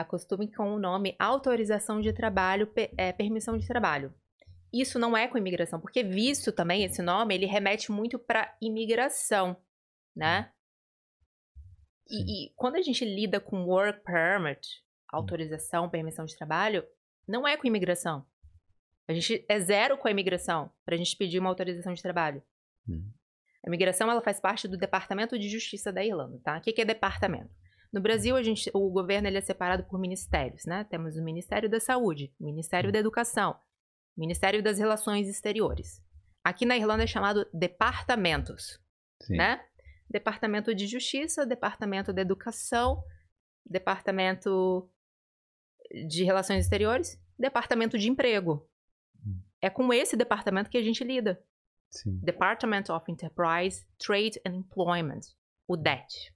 Acostume com o nome autorização de trabalho, é, permissão de trabalho. Isso não é com imigração, porque visto também, esse nome, ele remete muito para imigração, né? E, e, quando a gente lida com work permit, autorização, permissão de trabalho, não é com imigração. A gente é zero com a imigração para a gente pedir uma autorização de trabalho. Hum. A imigração ela faz parte do Departamento de Justiça da Irlanda, tá? O que, que é departamento? No Brasil, a gente, o governo ele é separado por ministérios, né? Temos o Ministério da Saúde, Ministério da Educação, Ministério das Relações Exteriores. Aqui na Irlanda é chamado departamentos, Sim. né? Departamento de Justiça, Departamento da Educação, Departamento de Relações Exteriores, Departamento de Emprego. É com esse departamento que a gente lida. Sim. Department of Enterprise, Trade and Employment, o DET.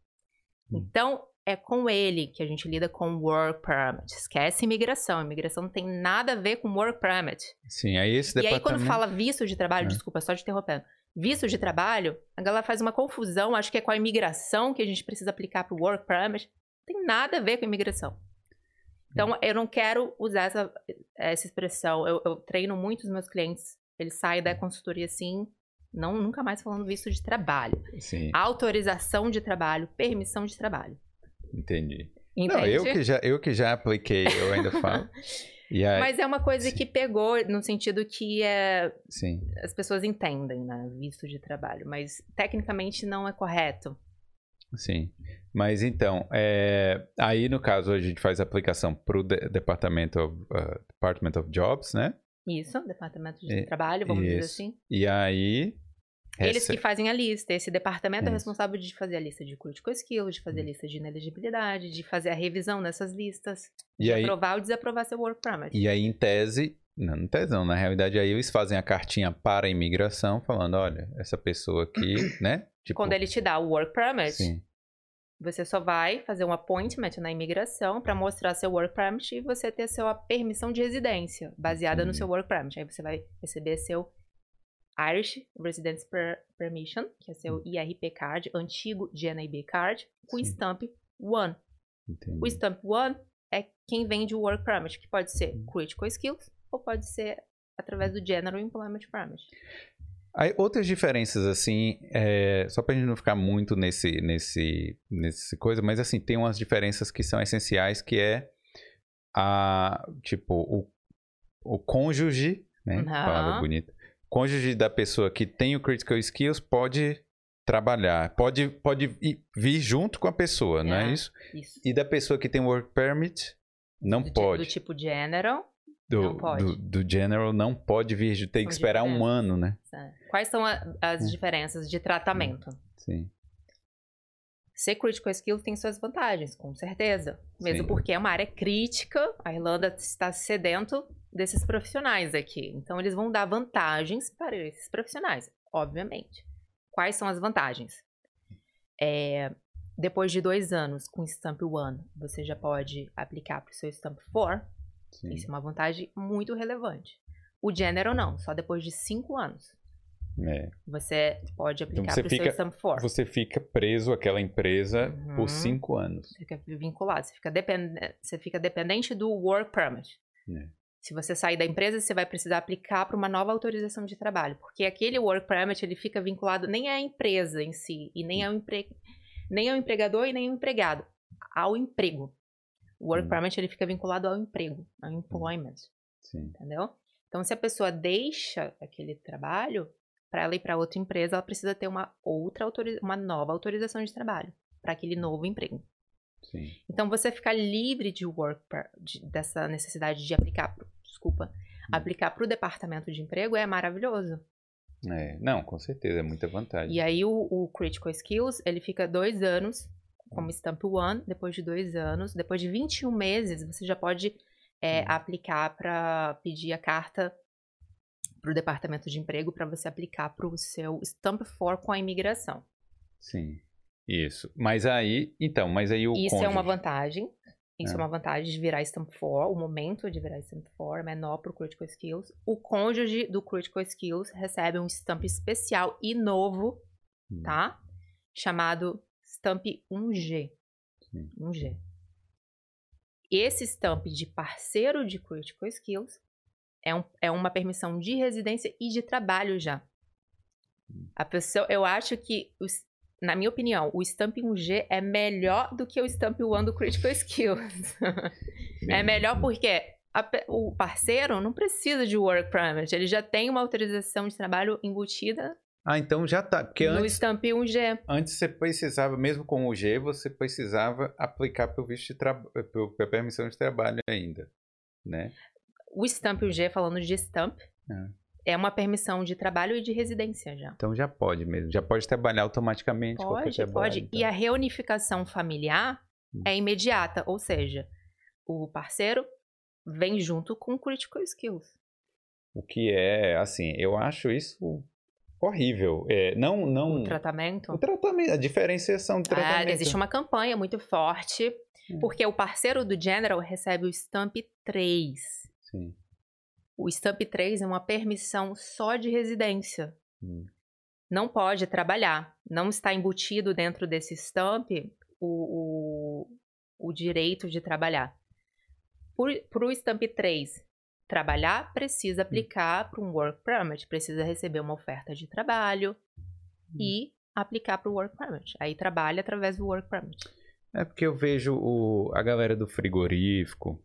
Hum. Então, é com ele que a gente lida com Work Permit. Esquece imigração. Imigração não tem nada a ver com Work Permit. Sim, aí esse departamento... E aí, quando fala visto de trabalho, é. desculpa, só te interrompendo. Visto de trabalho, a galera faz uma confusão, acho que é com a imigração que a gente precisa aplicar para o Work Permit. Não tem nada a ver com imigração. Então, eu não quero usar essa, essa expressão. Eu, eu treino muitos meus clientes. Eles saem da consultoria assim, não nunca mais falando visto de trabalho. Sim. Autorização de trabalho, permissão de trabalho. Entendi. Entende? Não, eu que já, eu que já apliquei, eu ainda falo. E aí, Mas é uma coisa sim. que pegou no sentido que é, sim. as pessoas entendem, né? Visto de trabalho. Mas tecnicamente não é correto. Sim. Mas então, é, aí no caso a gente faz a aplicação para o Departamento of, uh, Department of Jobs, né? Isso, departamento de É, trabalho, vamos dizer isso. assim. E aí. Eles que fazem a lista. Esse departamento é Isso. responsável de fazer a lista de critical skills, de fazer a lista de inelegibilidade, de fazer a revisão dessas listas, E de aí, aprovar ou desaprovar seu work permit. e aí, em tese. Não, em tese não. Na realidade, aí eles fazem a cartinha para a imigração, falando: olha, essa pessoa aqui, né? Tipo, Quando ele te dá o work permit, Sim. você só vai fazer um appointment na imigração para mostrar seu work permit e você ter sua permissão de residência baseada no Entendi. seu work permit. Aí você vai receber seu Irish Residence Per- Permission, que é seu IRP card, antigo GNIB card, com Hum. Sim. stamp 1. Entendi. O stamp 1 é quem vende o work permit, que pode ser Hum. critical skills ou pode ser através do General Employment Permit. Aí, outras diferenças, assim, é, só pra gente não ficar muito nesse, nesse, nesse coisa, mas assim, tem umas diferenças que são essenciais, que é a, tipo, o, o cônjuge, né, Aham. palavra bonita, cônjuge da pessoa que tem o critical skills pode trabalhar, pode, pode ir- vir junto com a pessoa, não é É. isso? Isso. E da pessoa que tem work permit, não do, pode. do tipo General. Do, não pode. do, do general não pode vir, tem que esperar um ano, né? é. Quais são a- as Hum. diferenças de tratamento? Sim. Ser critical skills tem suas vantagens, com certeza. Mesmo Sim. porque é uma área crítica, a Irlanda está sedento desses profissionais aqui. Então, eles vão dar vantagens para esses profissionais, obviamente. Quais são as vantagens? É, depois de dois anos com Stamp 1, você já pode aplicar para o seu Stamp 4. sim. Isso é uma vantagem muito relevante. O General não, só depois de cinco anos. É. Você pode aplicar você para o fica- seu 4. Você fica preso àquela empresa Uhum. por cinco anos. Você fica vinculado, você fica, depend... você fica dependente do work permit. É. Se você sair da empresa, você vai precisar aplicar para uma nova autorização de trabalho, porque aquele work permit ele fica vinculado nem à empresa em si e nem ao empre... nem ao empregador e nem ao empregado, ao emprego. O work Hum. permit ele fica vinculado ao emprego, ao employment, Sim. entendeu? Então, se a pessoa deixa aquele trabalho para ela ir para outra empresa, ela precisa ter uma outra autoriza... uma nova autorização de trabalho para aquele novo emprego. Sim. Então, você ficar livre de work de- dessa necessidade de aplicar, pro- desculpa, aplicar para o departamento de emprego é maravilhoso. É, não, com certeza, é muita vantagem. E aí, o, o Critical Skills, ele fica dois anos como Stamp One, depois de dois anos, depois de 21 meses, você já pode é, Hum. aplicar para pedir a carta para o departamento de emprego para você aplicar para o seu Stamp 4 com a imigração. Sim. Isso. Mas aí, então, mas aí o Isso é uma cônjuge- vantagem. Isso é. É. uma vantagem de virar Stamp 4. O momento de virar Stamp 4 é menor para o Critical Skills. O cônjuge do Critical Skills recebe um Stamp especial e novo, Hum, tá? Chamado Stamp 1G. Sim. 1G. Esse Stamp de parceiro de Critical Skills é, um- é uma permissão de residência e de trabalho já. A pessoa, eu acho que, os- na minha opinião, o Stamp 1G é melhor do que o Stamp 1 do Critical Skills. É melhor porque a o parceiro não precisa de work permit, ele já tem uma autorização de trabalho embutida Ah, então já tá. Porque no antes, Stamp 1G. antes você precisava, mesmo com o G, você precisava aplicar para visto de trabalho, para permissão de trabalho ainda, né? O Stamp 1G, falando de Stamp, é uma permissão de trabalho e de residência já. Então já pode mesmo, já pode trabalhar automaticamente. Pode, trabalho, pode. então. E a reunificação familiar Hum. é imediata, ou seja, o parceiro vem junto com o Critical Skills. O que é, assim, eu acho isso horrível. É, não, não. O tratamento. O tratamento, a diferenciação do Ah, tratamento. existe uma campanha muito forte, Hum. porque o parceiro do General recebe o Stamp 3. Sim. O Stamp 3 é uma permissão só de residência. Hum. Não pode trabalhar. Não está embutido dentro desse Stamp o, o, o direito de trabalhar. Para o Stamp 3 trabalhar, precisa aplicar para um Work Permit, precisa receber uma oferta de trabalho e aplicar para o Work Permit. Aí trabalha através do Work Permit. É porque eu vejo o, a galera do frigorífico.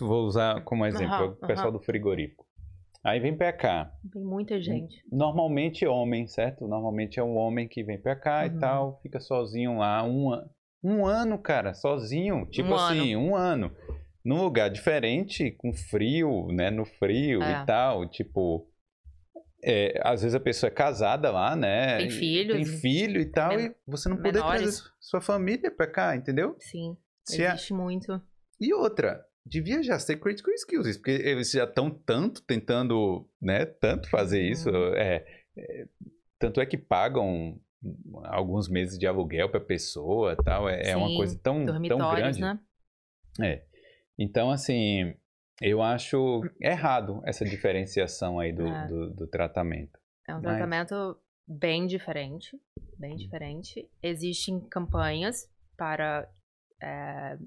Vou usar como exemplo Aham, o pessoal aham. do frigorífico. Aí vem pra cá. Tem muita gente. Normalmente homem, certo? Normalmente é um homem que vem pra cá e Uhum. tal, fica sozinho lá um, an- um ano, cara, sozinho. Tipo Um assim, um ano. Num lugar diferente, com frio, né? No frio É. e tal. Tipo. É, às vezes a pessoa é casada lá, né? Tem filhos. Tem filho e tal, Men- e você não poder trazer menores. sua família pra cá, entendeu? Sim, Se é- existe muito. E outra, devia já ser critical skills, isso, porque eles já estão tanto tentando, né, tanto fazer isso, Uhum. é, é, tanto é que pagam alguns meses de aluguel para pessoa, tal, é, é uma Sim, coisa tão, tão grande. né? É. Então, assim, eu acho errado essa diferenciação aí do, É. do, do tratamento. É um Mas- tratamento bem diferente, bem Hum. diferente. Existem campanhas para é,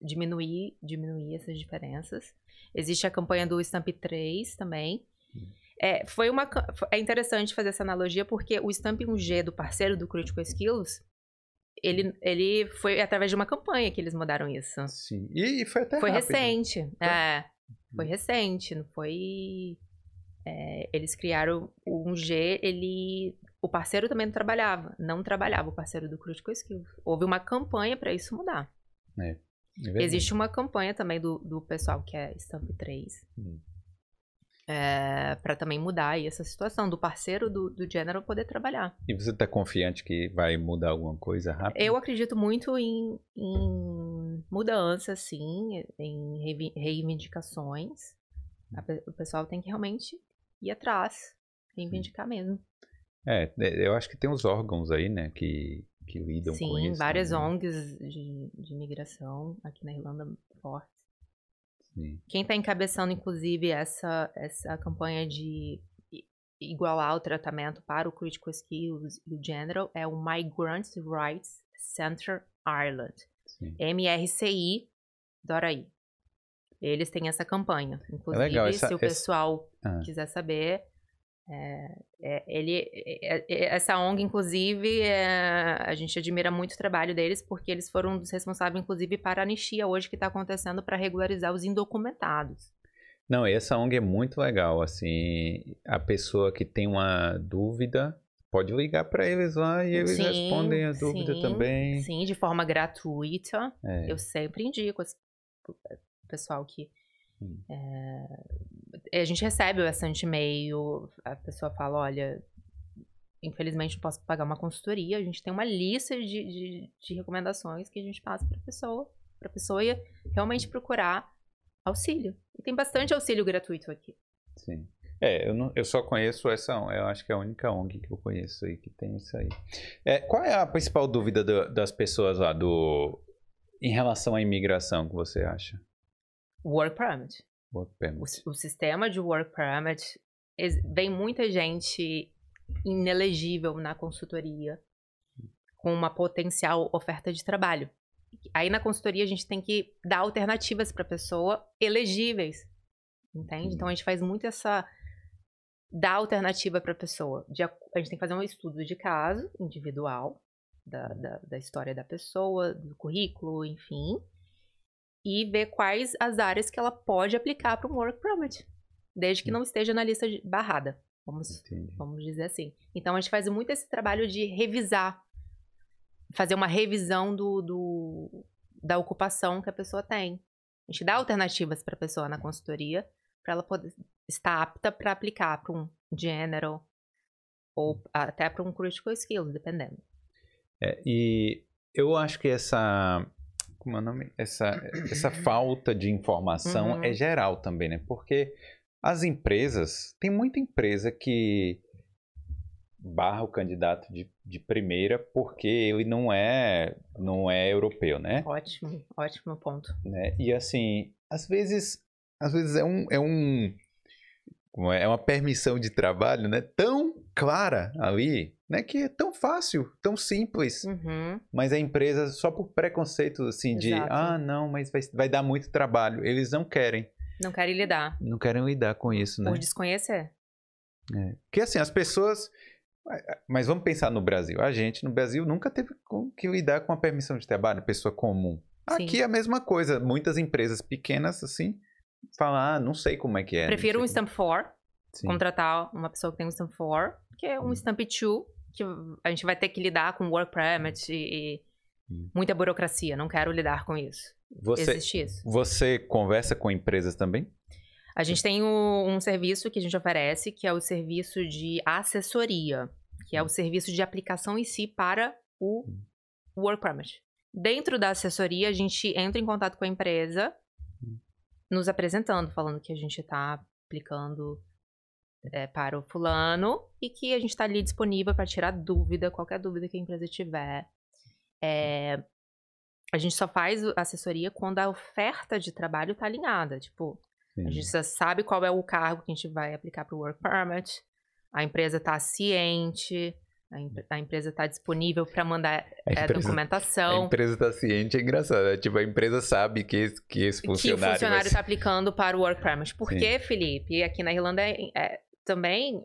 diminuir, diminuir essas diferenças. Existe a campanha do Stamp 3 também. Hum. É, foi uma, é interessante fazer essa analogia porque o Stamp 1G do parceiro do Critical Skills, ele, ele foi através de uma campanha que eles mudaram isso. Sim. E, e foi até Foi rápido. recente. É. Foi recente, não foi. é, eles criaram o 1G, ele. O parceiro também não trabalhava. Não trabalhava o parceiro do Critical Skills. Houve uma campanha para isso mudar. É verdade. Existe uma campanha também do, do pessoal que é Stamp 3. Hum. Para também mudar aí essa situação do parceiro do, do General poder trabalhar. E você tá confiante que vai mudar alguma coisa rápido? Eu acredito muito em, em mudança, sim, em reivi- reivindicações. O pessoal tem que realmente ir atrás, reivindicar mesmo. É, é, eu acho que tem os órgãos aí, né, que, que lidam com Sim, isso. várias né? ONGs de, de imigração aqui na Irlanda fortes. Sim. Quem está encabeçando, inclusive, essa, essa campanha de igualar o tratamento para o Critical Skills e o General é o Migrant Rights Center Ireland. sim. MRCI.ai. Eles têm essa campanha. Inclusive, legal, essa- se o pessoal Ah. quiser saber, é, é, ele, é- é- essa ONG, inclusive, é, a gente admira muito o trabalho deles, porque eles foram os responsáveis, inclusive, para a anistia hoje que está acontecendo para regularizar os indocumentados. Não, essa ONG é muito legal, assim, a pessoa que tem uma dúvida pode ligar para eles lá e eles Sim, respondem a dúvida sim, também. Sim, de forma gratuita. É, Eu sempre indico pro pessoal que. Hum. é, a gente recebe bastante e-mail, a pessoa fala: olha, infelizmente não posso pagar uma consultoria. A gente tem uma lista de, de, de recomendações que a gente passa para a pessoa, para a pessoa realmente procurar auxílio. E tem bastante auxílio gratuito aqui. sim. É, eu, não- eu só conheço essa ONG, eu acho que é a única ONG que eu conheço aí que tem isso aí. É, qual é a principal dúvida do- das pessoas lá do em relação à imigração que você acha? Work Permit. O, o sistema de work permit vem muita gente inelegível na consultoria com uma potencial oferta de trabalho. Aí na consultoria a gente tem que dar alternativas para a pessoa elegíveis, entende? Então a gente faz muito essa dar alternativa para a pessoa. De a gente tem que fazer um estudo de caso individual da, da, da história da pessoa, do currículo, enfim, e ver quais as áreas que ela pode aplicar para um work permit, desde que não esteja na lista barrada, vamos, Entendi. vamos dizer assim. Então a gente faz muito esse trabalho de revisar, fazer uma revisão do, do- da ocupação que a pessoa tem. A gente dá alternativas para a pessoa na consultoria para ela poder estar apta para aplicar para um general ou até para um critical skills, dependendo. É, e eu acho que essa. Como é o nome? Essa, essa falta de informação Uhum. é geral também, né? Porque as empresas. Tem muita empresa que barra o candidato de, de primeira porque ele não é não é europeu, né? Ótimo, ótimo ponto. né? E assim, às vezes, às vezes é um, é um é é uma permissão de trabalho, né? Tão clara ali, né? Que é tão fácil, tão simples. Uhum. Mas a empresa, só por preconceito, assim, de Exato. ah, não, mas vai, vai dar muito trabalho. Eles não querem. Não querem lidar. Não querem lidar com isso, né? Por desconhecer. É. Porque assim, as pessoas. Mas vamos pensar no Brasil. A gente no Brasil nunca teve que lidar com a permissão de trabalho, pessoa comum. Sim. Aqui é a mesma coisa. Muitas empresas pequenas, assim, falam, ah, não sei como é que é. Prefiro um Stamp 4, contratar uma pessoa que tem um Stamp 4, que é um hum. Stamp 2, que a gente vai ter que lidar com work permit e, e hum. muita burocracia. Não quero lidar com isso. Você, Existe isso. Você conversa com empresas também? A gente tem um, um serviço que a gente oferece, que é o serviço de assessoria, que é o serviço de aplicação em si para o. Work Permit. Dentro da assessoria, a gente entra em contato com a empresa, hum. nos apresentando, falando que a gente está aplicando é, para o fulano e que a gente está ali disponível para tirar dúvida, qualquer dúvida que a empresa tiver. É, a gente só faz assessoria quando a oferta de trabalho está alinhada. Tipo, Sim. A gente já sabe qual é o cargo que a gente vai aplicar para o Work Permit. A empresa está ciente, a, empresa está disponível para mandar é, documentação. A empresa está ciente, é engraçado. É, tipo, a empresa sabe que, esse, que esse funcionário... Que o funcionário está aplicando para o Work Permit. Por quê, Felipe? Aqui na Irlanda é, é, também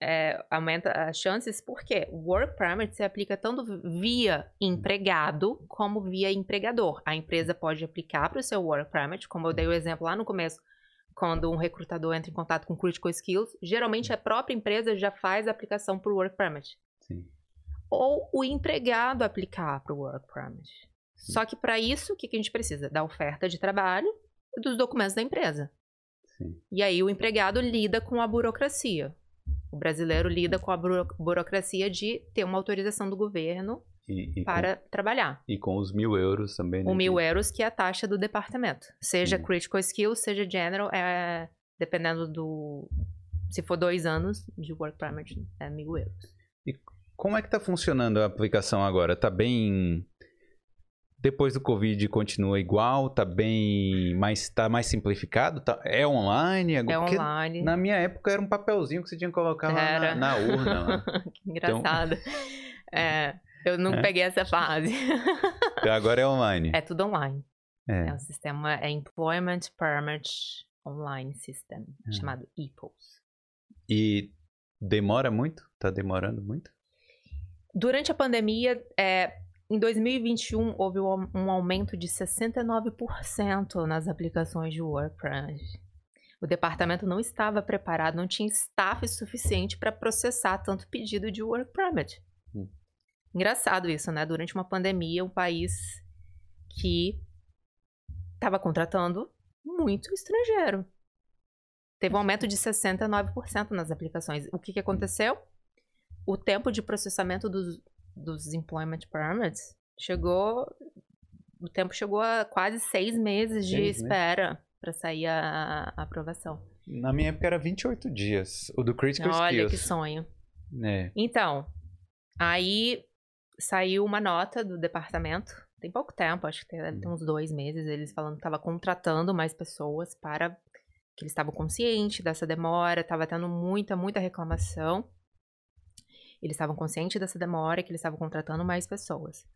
é, aumenta as chances, porque o Work Permit se aplica tanto via empregado como via empregador. A empresa pode aplicar para o seu Work Permit, como eu dei o exemplo lá no começo, quando um recrutador entra em contato com Critical Skills, geralmente a própria empresa já faz a aplicação para o Work Permit. Sim. Ou o empregado aplicar para o Work Permit. Sim. Só que para isso, o que, que a gente precisa? Da oferta de trabalho e dos documentos da empresa. Sim. E aí o empregado lida com a burocracia. O brasileiro lida com a burocracia de ter uma autorização do governo e, e para com, trabalhar. E com os mil euros também. Né? O mil euros que é a taxa do departamento. Seja Sim. critical skills, seja general, é, dependendo do... Se for dois anos de work permit, é mil euros. E como é que está funcionando a aplicação agora? Está bem depois do Covid continua igual, tá bem, mas tá mais simplificado, tá, é online? É online. Na minha época era um papelzinho que você tinha que colocar lá na, na, urna. que engraçado. Então... É, eu não é? peguei essa fase. Então agora é online. É tudo online. É, é um sistema, é Employment Permit Online System, é. chamado EPOS. E demora muito? Tá demorando muito? Durante a pandemia, é, em 2021, houve um aumento de 69% nas aplicações de WordPress. O departamento não estava preparado, não tinha staff suficiente para processar tanto pedido de Work Permit. Hum. Engraçado isso, né? Durante uma pandemia, um país que estava contratando muito estrangeiro. Teve um aumento de 69% nas aplicações. O que, que aconteceu? O tempo de processamento dos, dos employment permits chegou. O tempo chegou a quase seis meses de seis espera para sair a, a, aprovação. Na minha época era 28 dias. O do Critical Olha Skills. que sonho. É. Então, aí saiu uma nota do departamento. Tem pouco tempo, acho que tem, tem uns dois meses, eles falando que estava contratando mais pessoas para que eles estavam conscientes dessa demora, estava tendo muita, muita reclamação. Eles estavam conscientes dessa demora, que eles estavam contratando mais pessoas.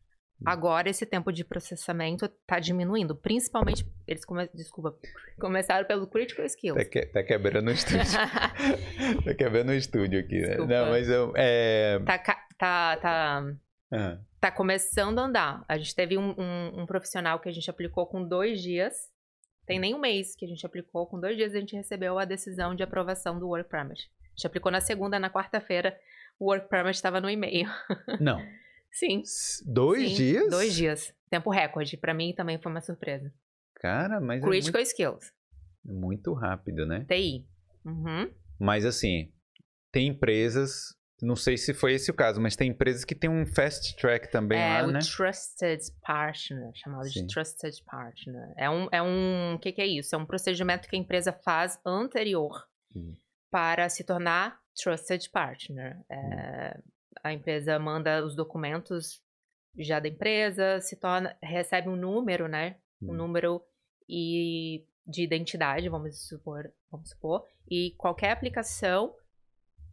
Hum. Agora, esse tempo de processamento está diminuindo. Principalmente, eles come... Desculpa, começaram pelo Critical Skills. Tá, que... tá quebrando o estúdio. tá quebrando o estúdio aqui, né? Não, mas eu... É... Tá, tá, tá... Uhum. Tá começando a andar. A gente teve um, um, um, profissional que a gente aplicou com dois dias. Tem nem um mês que a gente aplicou. Com dois dias a gente recebeu a decisão de aprovação do Work Permit. A gente aplicou na segunda, na quarta-feira o work permit estava no e-mail. Não. Sim. Dois Sim, dias? Dois dias. Tempo recorde. Para mim também foi uma surpresa. Cara, mas. É Critical é muito... Skills. Muito rápido, né? TI. Uhum. Mas assim, tem empresas. Não sei se foi esse o caso, mas tem empresas que tem um fast track também é, lá, o né? Trusted Partner, chamado Sim. de Trusted Partner. É um, é um, o que, que, é isso? É um procedimento que a empresa faz anterior hum. para se tornar trusted partner. É, a empresa manda os documentos já da empresa, se torna, recebe um número, né? Um número e de identidade, vamos supor, vamos supor, e qualquer aplicação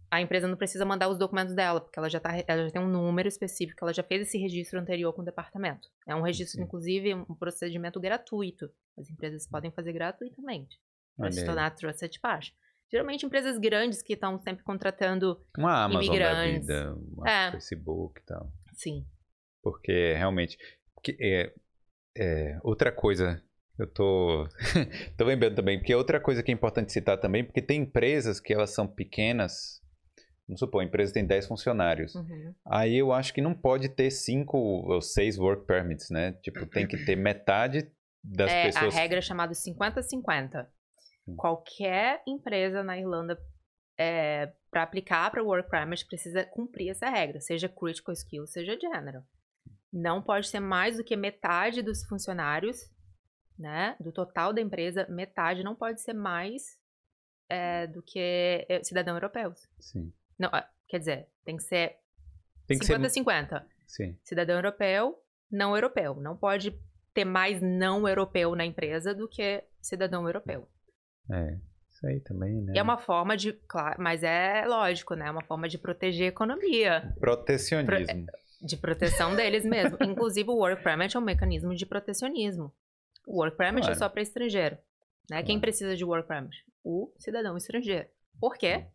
a empresa não precisa mandar os documentos dela, porque ela já, tá, ela já tem um número específico, ela já fez esse registro anterior com o departamento. É um registro, Sim. inclusive, um procedimento gratuito. As empresas podem fazer gratuitamente para se tornar trusted partner. Geralmente empresas grandes que estão sempre contratando Uma Amazon da imigrantes. vida, uma É. Facebook e tal. Sim. Porque realmente. porque, é, é, outra coisa. Eu tô, tô lembrando também, porque outra coisa que é importante citar também, porque tem empresas que elas são pequenas, vamos supor, a empresa tem 10 funcionários. Uhum. Aí eu acho que não pode ter 5 ou 6 work permits, né? Tipo, tem que ter metade das é, pessoas. A regra é chamada 50-50. Qualquer empresa na Irlanda para aplicar para o Work Permit precisa cumprir essa regra, seja Critical Skill, seja General. Não pode ser mais do que metade dos funcionários, né? Do total da empresa, metade não pode ser mais é, do que é, cidadão europeus. Sim. Não, ah, quer dizer, tem que ser Tem que ser. 50-50. Sim. Cidadão europeu, não europeu. Não pode ter mais não europeu na empresa do que cidadão europeu. É. Isso aí também, né? É uma forma de, claro, mas é lógico, né? É uma forma de proteger a economia, Protecionismo. de proteção deles mesmo. Inclusive o work permit é um mecanismo de protecionismo. O work permit é Claro. só para estrangeiro, né? Quem Claro. precisa de work permit? O cidadão estrangeiro. Por quê?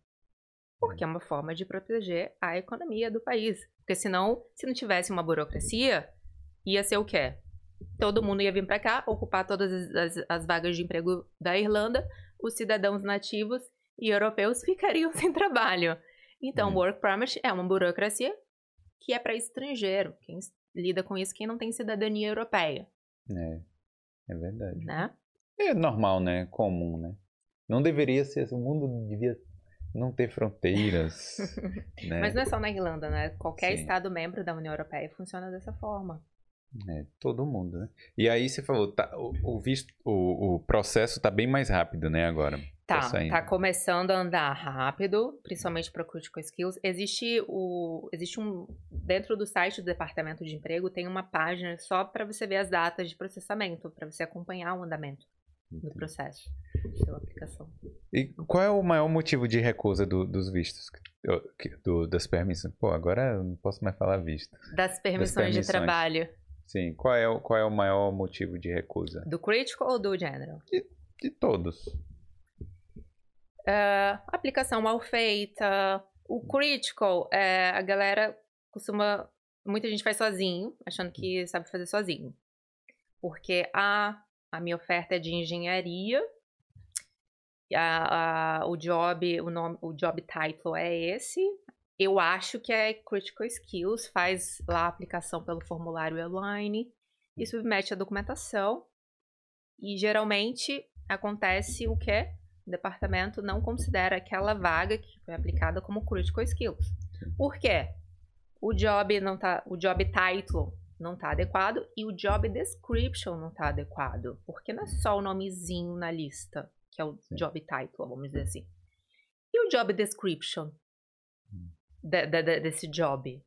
Porque é uma forma de proteger a economia do país. Porque senão, se não tivesse uma burocracia, ia ser o quê? Todo mundo ia vir para cá, ocupar todas as, as- as vagas de emprego da Irlanda, os cidadãos nativos e europeus ficariam sem trabalho. Então, Hum. Work Permit é uma burocracia que é para estrangeiro. Quem lida com isso, quem não tem cidadania europeia, É. É verdade. né? É normal, né? Comum, né? Não deveria ser. O mundo devia não ter fronteiras. né? Mas não é só na Irlanda, né? Qualquer Sim. Estado membro da União Europeia funciona dessa forma. É, todo mundo, né? E aí você falou, tá, o, o visto, o, o processo tá bem mais rápido, né, agora? Tá, saindo. tá começando a andar rápido, principalmente para Critical Skills. Existe o existe um dentro do site do Departamento de Emprego tem uma página só para você ver as datas de processamento, para você acompanhar o andamento do processo de sua aplicação. E qual é o maior motivo de recusa do- dos vistos? Do- das permissões? Pô, agora eu não posso mais falar visto. Das permissões, de permissões. trabalho Sim, qual é, o, qual é o maior motivo de recusa? do Critical ou do General? De todos. É, aplicação mal feita. O critical, é, a galera costuma. Muita gente faz sozinho, achando que sabe fazer sozinho. Porque a, a minha oferta é de engenharia. A, a- o job, o nome, o job title é esse. Eu acho que é Critical Skills, faz lá a aplicação pelo formulário online e submete a documentação. E geralmente acontece o quê? O departamento não considera aquela vaga que foi aplicada como critical skills. Por quê? O job não tá, o job title não tá adequado e o job description não tá adequado, porque não é só o nomezinho na lista, que é o Sim. job title, vamos dizer assim. E o job description de- de- de- desse job?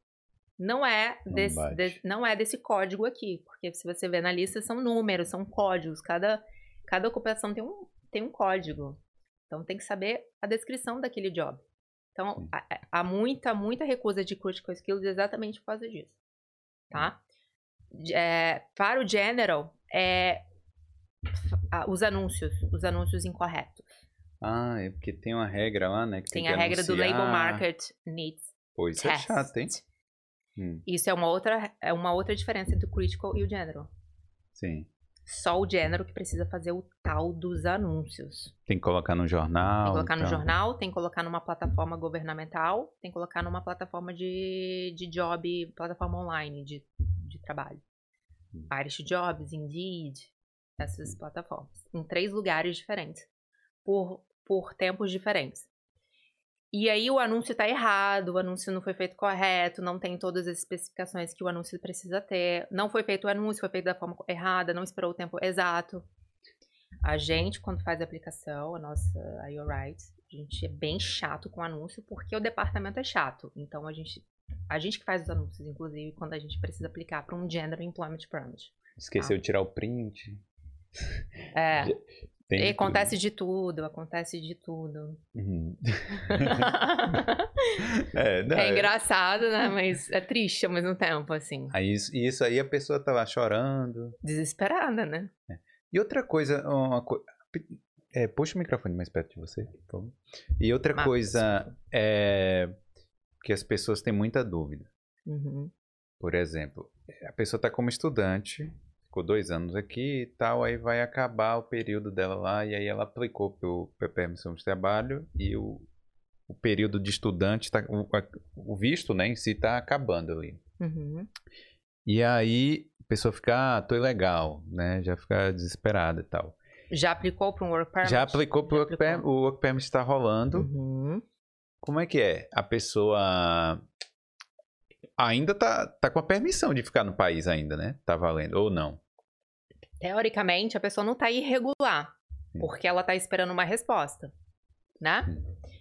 Não é Não desse, de- não é desse código aqui, porque se você ver na lista são números, são códigos, cada cada ocupação tem um, tem um código. Então tem que saber a descrição daquele job. Então há- muita, muita recusa de critical skills exatamente por causa disso. Tá? É, para o general, é os anúncios, os anúncios incorretos. Ah, é porque tem uma regra lá, né? Que tem, Tem a regra do Label anunciar. Market Needs Pô, isso é Test. chato, hein? Hum, Isso é uma outra, é uma outra diferença entre o critical e o general. sim. Só o general que precisa fazer o tal dos anúncios. Tem que colocar no jornal. Tem que colocar no então. jornal, tem que colocar numa plataforma governamental, tem que colocar numa plataforma de, de job, plataforma online de, de trabalho. Hum. Irish Jobs, Indeed, essas plataformas. Em três lugares diferentes, por, por tempos diferentes. E aí o anúncio está errado, o anúncio não foi feito correto, não tem todas as especificações que o anúncio precisa ter. Não foi feito o anúncio, foi feito da forma errada, não esperou o tempo exato. A gente, quando faz a aplicação, a nossa a Your Rights, a gente é bem chato com o anúncio, porque o departamento é chato. Então, a gente, a gente que faz os anúncios, inclusive, quando a gente precisa aplicar para um Gender Employment Permit. Esqueceu de tirar o print. É, Tem e acontece de tudo, acontece de tudo. tudo. Uhum. é, não, é é- engraçado, né? Mas é triste ao mesmo tempo, assim. Aí, isso, e isso aí a pessoa tá lá chorando. Desesperada, né? E outra coisa, uma co- É, puxa o microfone mais perto de você, por favor. E outra Mas- coisa é que as pessoas têm muita dúvida. Uhum. Por exemplo, a pessoa está como estudante, ficou dois anos aqui e tal, aí vai acabar o período dela lá, e aí ela aplicou para permissão de trabalho e o, o período de estudante, tá, o, a- o visto né, em si está acabando ali. Uhum. E aí a pessoa fica, ah, tô ilegal, né? Já fica desesperada e tal. Já aplicou para um work permit? Já aplicou pro Já work permit, o work permit está rolando. Uhum. Como é que é? A pessoa ainda tá, tá com a permissão de ficar no país ainda, né? Tá valendo, ou não. Teoricamente, a pessoa não está irregular, porque ela está esperando uma resposta, né?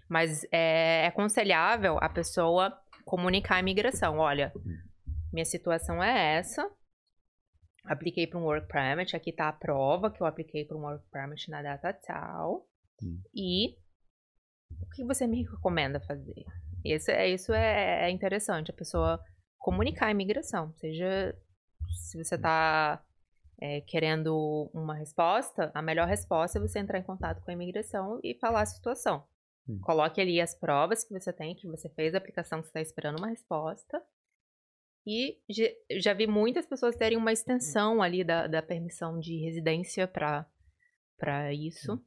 Mas é, é aconselhável a pessoa comunicar à imigração. Olha, minha situação é essa. Apliquei para um work permit. Aqui está a prova que eu apliquei para um work permit na data tal. E o que você me recomenda fazer? Isso, é, isso é, é interessante, a pessoa comunicar à imigração. Seja se você está querendo uma resposta, a melhor resposta é você entrar em contato com a imigração e falar a situação. Hum. Coloque ali as provas que você tem, que você fez a aplicação, que você está esperando uma resposta. E já, vi muitas pessoas terem uma extensão ali da, da permissão de residência para isso.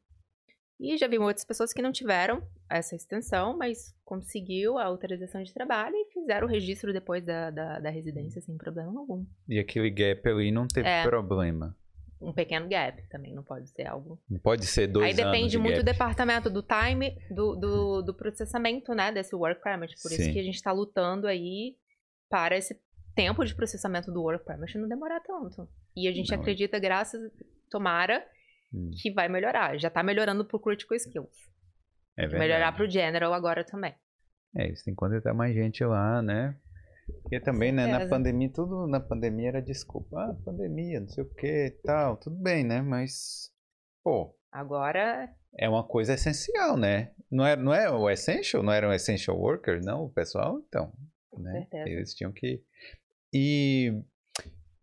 E já vi muitas pessoas que não tiveram essa extensão, mas conseguiu a autorização de trabalho fizeram o registro depois da, da, da residência sem problema algum. E aquele gap ali não teve É. problema. Um pequeno gap também, não pode ser algo. Não pode ser dois Aí depende de muito do gap. departamento, do time, do, do, do processamento, né, desse work permit. Por Sim. isso que a gente está lutando aí para esse tempo de processamento do work permit não demorar tanto. E a gente Não, acredita, graças, tomara, Hum, que vai melhorar. Já tá melhorando pro critical skills. É melhorar pro general agora também. É, isso tem que contratar mais gente lá, né? Porque também, né, na certeza. pandemia, tudo na pandemia era desculpa. Ah, pandemia, não sei o que e tal. Tudo bem, né? Mas, pô, Agora, é uma coisa essencial, né? Não é, não é o essential? Não era um essential worker, não, o pessoal? Então, né? certeza. Eles tinham que... E,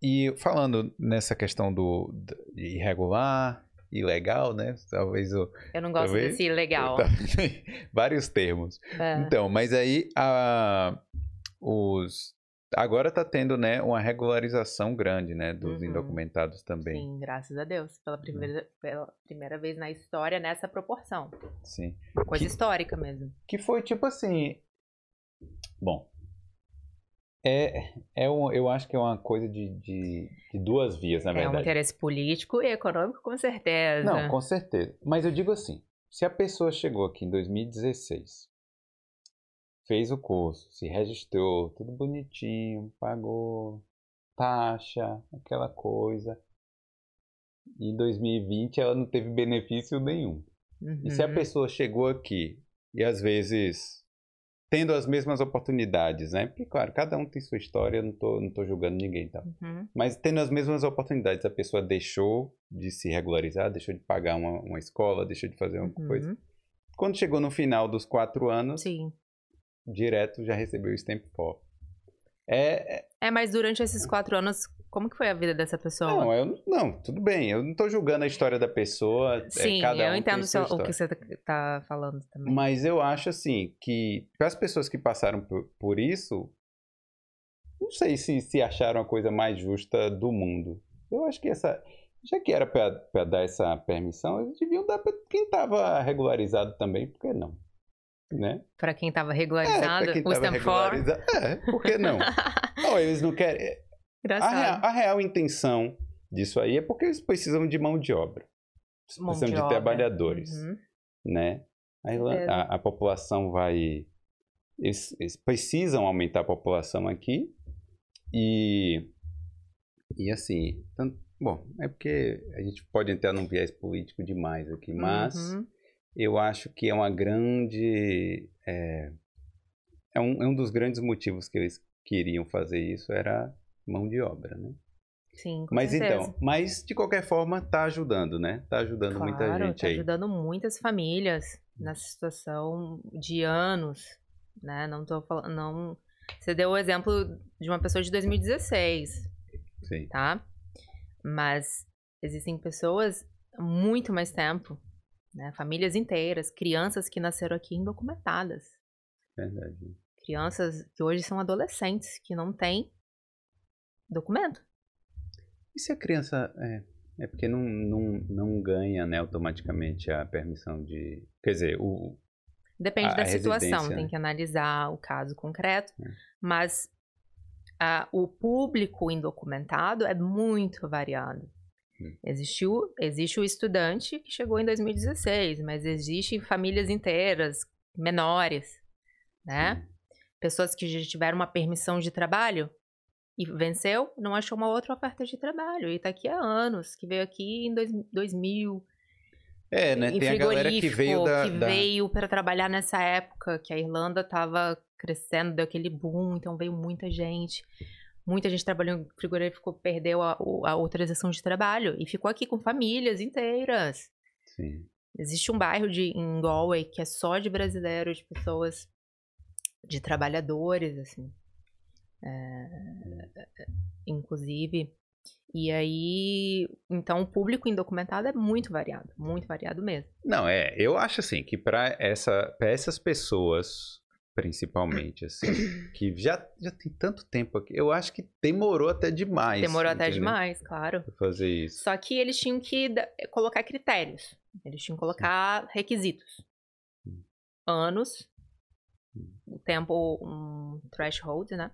e falando nessa questão do, do irregular, ilegal, né? Talvez o... eu não gosto Talvez- desse legal. Tá- Vários termos. É. Então, mas aí a, os agora tá tendo, né, uma regularização grande, né, dos Uhum. indocumentados também. Sim, graças a Deus. Pela primeira, pela primeira vez na história nessa proporção. Sim. Coisa Que- histórica mesmo. Que foi tipo assim, bom, é, é um, eu acho que é uma coisa de, de, de duas vias, na É um verdade. interesse político e econômico, com certeza. Não, com certeza. Mas eu digo assim, se a pessoa chegou aqui em 2016, fez o curso, se registrou, tudo bonitinho, pagou taxa, aquela coisa. E em 2020 ela não teve benefício nenhum. E se a Uhum. pessoa chegou aqui e às vezes tendo as mesmas oportunidades, né? Porque, claro, cada um tem sua história, eu não tô, não tô julgando ninguém, tá? Uhum. Mas tendo as mesmas oportunidades, a pessoa deixou de se regularizar, deixou de pagar uma, uma escola, deixou de fazer uma coisa. Uhum. Quando chegou no final dos quatro anos, Sim. direto já recebeu o stamp for. É, é- É, mas durante esses quatro anos, como que foi a vida dessa pessoa? não, eu, não, tudo bem, eu não tô julgando a história da pessoa, é, Sim, um eu tem entendo seu- o que você tá falando também. Mas eu acho assim que para as pessoas que passaram por, por isso, não sei se, se acharam a coisa mais justa do mundo. Eu acho que essa, já que era para dar essa permissão, eles deviam dar para quem estava regularizado também, por que não? Né? Pra quem tava É, regularizado, pra quem o tava. É, por que não? Não, eles não querem. A Engraçado. real, a real intenção disso aí é porque eles precisam de mão de obra. Mão Precisam de, obra. trabalhadores, Uhum. né? A, Certeza. a- a população vai... Eles, eles precisam aumentar a população aqui e... E assim... tan- bom, é porque a gente pode entrar num viés político demais aqui, mas Uhum. Eu acho que é uma grande... É, é, um, é um dos grandes motivos que eles queriam fazer isso, era mão de obra, né? Sim, com Mas certeza. então, mas de qualquer forma tá ajudando, né? Tá ajudando muita Claro, gente tá aí. ajudando muitas famílias nessa situação de anos, né? Não tô falando, não... Você deu o exemplo de uma pessoa de 2016, Sim. tá? Mas existem pessoas há muito mais tempo Né? Famílias inteiras, crianças que nasceram aqui indocumentadas. Verdade. Crianças que hoje são adolescentes, que não têm documento. E se a criança. É, é porque não, não, não ganha né, automaticamente a permissão de. Quer dizer, o. Depende a- da a situação, tem né? que analisar o caso concreto. É. Mas o público indocumentado é muito variado. Hum. Existiu, existe o estudante que chegou em 2016, mas existem famílias inteiras, menores, né? Pessoas que já tiveram uma permissão de trabalho e venceu, não achou uma outra oferta de trabalho. E tá aqui há anos, que veio aqui em dois, 2000, É, né? em Tem a galera que veio da. que da- veio para trabalhar nessa época que a Irlanda estava crescendo, deu aquele boom, então veio muita gente. Muita gente trabalhou em frigorífico, perdeu a, a autorização de trabalho e ficou aqui com famílias inteiras. Sim. Existe um bairro de, em Galway que é só de brasileiros, de pessoas, de trabalhadores, assim. É, inclusive. E aí, então o público indocumentado é muito variado, muito variado mesmo. Não, é, eu acho assim que para essa, pra essas pessoas, principalmente, assim, que já, já tem tanto tempo aqui, eu acho que demorou até demais. Demorou até entendeu? demais, claro. Pra fazer isso. Só que eles tinham que colocar critérios. Eles tinham que colocar requisitos. Anos, o tempo, um threshold, né?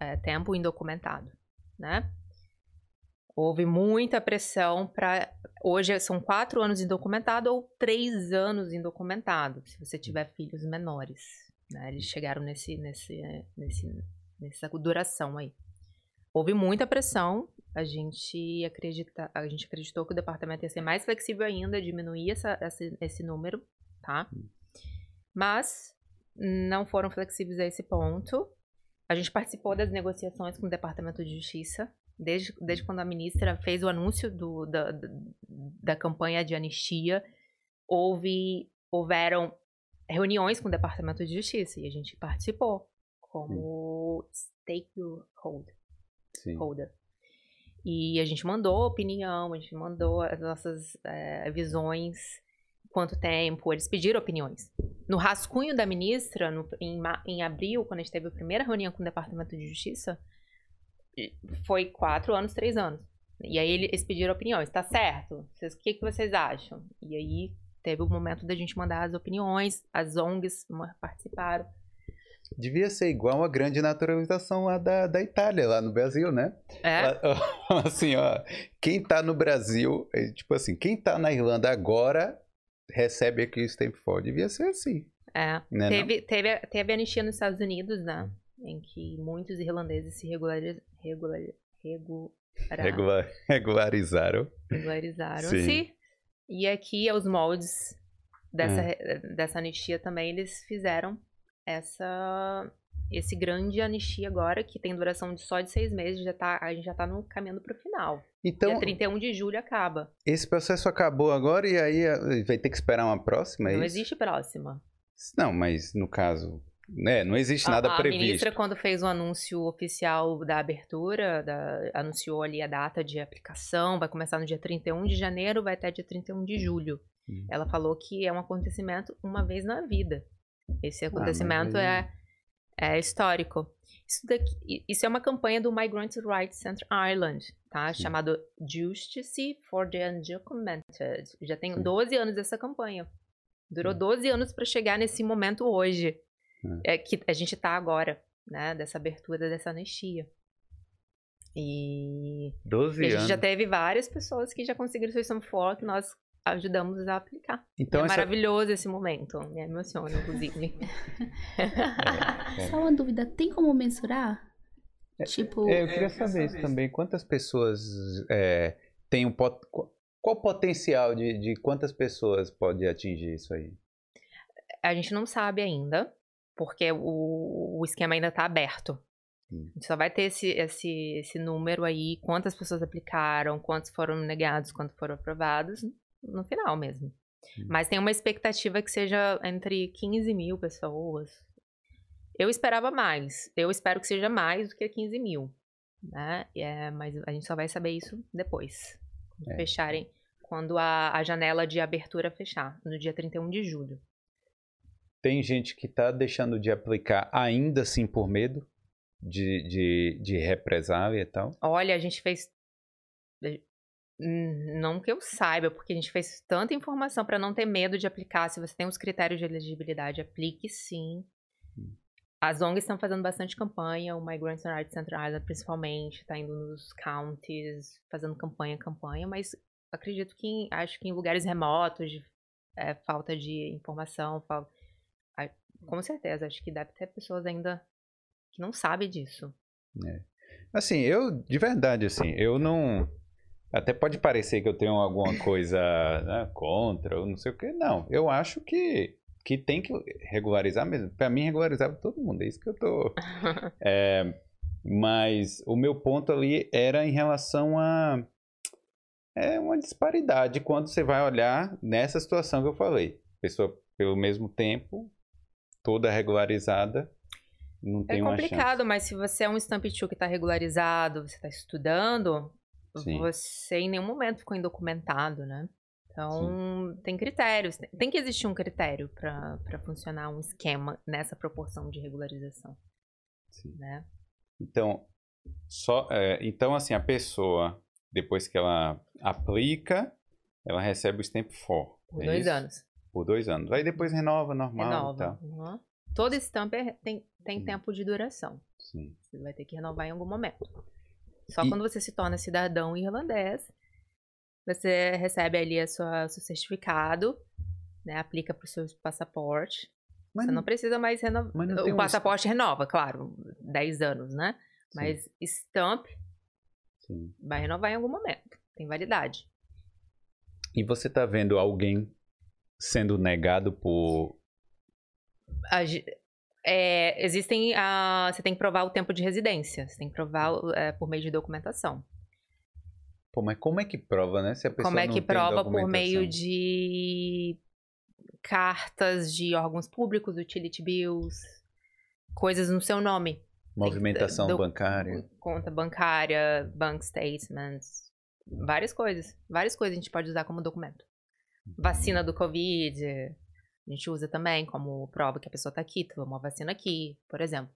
É, tempo indocumentado, né? Houve muita pressão para. Hoje são quatro anos indocumentado ou três anos indocumentado, se você tiver filhos menores. Né? Eles chegaram nesse, nesse, nesse, nessa duração aí. Houve muita pressão. A gente, acredita, a gente acreditou que o departamento ia ser mais flexível ainda, diminuir essa, esse, esse número, tá? Mas não foram flexíveis a esse ponto. A gente participou das negociações com o Departamento de Justiça, desde, desde quando a ministra fez o anúncio do, da, da campanha de anistia. Houve, houveram reuniões com o Departamento de Justiça e a gente participou como stakeholder Sim. holder. E a gente mandou opinião, a gente mandou as nossas eh, visões, quanto tempo, eles pediram opiniões. No rascunho da ministra, no- em, em abril, quando a gente teve a primeira reunião com o Departamento de Justiça, foi quatro anos, três anos. E aí eles pediram opiniões, tá certo? O que, que vocês acham? E aí teve o momento da gente mandar as opiniões, as ONGs participaram. Devia ser igual a grande naturalização lá da, da Itália, lá no Brasil, né? É, Assim, ó, quem tá no Brasil, é, tipo assim, quem tá na Irlanda agora recebe aqui o stamp for. Devia ser assim, é. né? não? Teve, teve, a- teve a anistia nos Estados Unidos, né? Em que muitos irlandeses se regulariz, regular, regula- Regular- regularizaram. regularizaram-se. E aqui, aos moldes dessa, dessa anistia também, eles fizeram essa, esse grande anistia agora, que tem duração de só de seis meses. Já tá, a gente já tá no caminho pro final. Então, Dia 31 de julho acaba. esse processo acabou agora e aí eh, vai ter que esperar uma próxima, é Não isso? existe próxima. Não, mas no caso, né, não existe A- nada a, previsto. ministra, quando fez o anúncio oficial da abertura, da- anunciou ali a data de aplicação, vai começar no dia 31 de janeiro, vai até dia 31 de julho. Hum. Ela falou que é um acontecimento uma vez na vida. Esse Ah, mas acontecimento é, é histórico. Isso, daqui- isso é uma campanha do Migrant Rights Center Ireland, tá? Sim. Chamado Justice for the Undocumented. Já tem Sim. 12 anos essa campanha. Durou Sim. 12 anos para chegar nesse momento hoje. É que a gente tá agora, né? Dessa abertura dessa anistia. E, 12 e a gente anos. já teve várias pessoas que já conseguiram o System for que nós ajudamos a aplicar. Então, é essa... maravilhoso esse momento. Me emociona, inclusive. É. Só uma dúvida, tem como mensurar? Tipo, É, eu queria saber isso também. Quantas pessoas é, têm um pot... Qual o potencial de, de quantas pessoas pode atingir isso aí? a gente não sabe ainda, porque o, o esquema ainda está aberto. A gente só vai ter esse, esse, esse número aí, quantas pessoas aplicaram, quantos foram negados, quantos foram aprovados, no final mesmo. Mas tem uma expectativa que seja entre 15 mil pessoas. Eu esperava mais. Eu espero que seja mais do que 15 mil. Né? É, mas a gente só vai saber isso depois. Quando É. Fecharem. quando a, a janela de abertura fechar, no dia 31 de julho. Tem gente que está deixando de aplicar ainda assim por medo de, de, de represália e tal? Olha, a gente fez. Não que eu saiba, porque a gente fez tanta informação para não ter medo de aplicar. Se você tem os critérios de elegibilidade, aplique sim. Hum. As ONGs estão fazendo bastante campanha, o Migrants on Art Central Island principalmente, está indo nos counties, fazendo campanha, campanha, mas acredito que em, acho que em lugares remotos, de, é, falta de informação, falta, com certeza, acho que deve ter pessoas ainda que não sabem disso. É. Assim, eu, de verdade, assim, eu não. Até pode parecer que eu tenho alguma coisa né, contra ou não sei o que. Não, eu acho que, que tem que regularizar mesmo. Para mim, regularizava todo mundo, é isso que eu tô. é, mas o meu ponto ali era em relação a é uma disparidade quando você vai olhar nessa situação que eu falei. Pessoa pelo mesmo tempo, toda regularizada, não tem É complicado, mas se você é um Stamp que está regularizado, você está estudando, Sim. você em nenhum momento ficou indocumentado, né? Então, Sim. tem critérios. Tem que existir um critério para funcionar um esquema nessa proporção de regularização. Sim. Né? Então, só, é, então, assim, a pessoa depois que ela aplica, ela recebe o Stamp for. Por é dois isso? anos. Por dois anos. Aí depois renova normal. Renova. Uhum. Todo stamp é, tem, tem tempo de duração. Sim. Você vai ter que renovar em algum momento. Só e... quando você se torna cidadão irlandês, você recebe ali a sua, seu certificado, né? Aplica para o seu passaporte. Mas você não, não precisa mais renovar. O passaporte um... renova, claro, 10 anos, né? Sim. Mas stamp Sim. Vai renovar em algum momento. Tem validade. E você está vendo alguém sendo negado por. É, existem. A, você tem que provar o tempo de residência. Você tem que provar é, por meio de documentação. Pô, mas como é que prova, né? Se a pessoa como é que prova por meio de cartas de órgãos públicos, utility bills, coisas no seu nome. Movimentação do, bancária. Conta bancária, bank statements, várias coisas. Várias coisas a gente pode usar como documento. Vacina do Covid, a gente usa também como prova que a pessoa está aqui, tomou uma vacina aqui, por exemplo.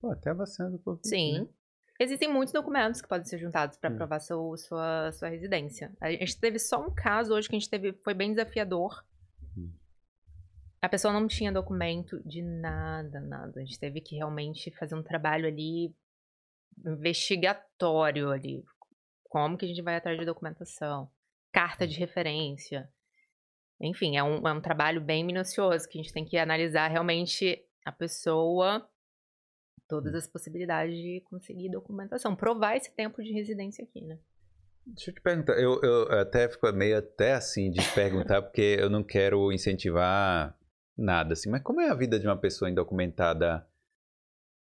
Pô, até a vacina do Covid. Sim. Né? Existem muitos documentos que podem ser juntados para hum. provar seu, sua, sua residência. A gente teve só um caso hoje que a gente teve, foi bem desafiador, a pessoa não tinha documento de nada, nada. A gente teve que realmente fazer um trabalho ali investigatório ali. Como que a gente vai atrás de documentação? Carta de referência. Enfim, é um, é um trabalho bem minucioso que a gente tem que analisar realmente a pessoa, todas as possibilidades de conseguir documentação. Provar esse tempo de residência aqui, né? Deixa eu te perguntar, eu, eu até fico meio até assim de perguntar, porque eu não quero incentivar nada assim. Mas como é a vida de uma pessoa indocumentada?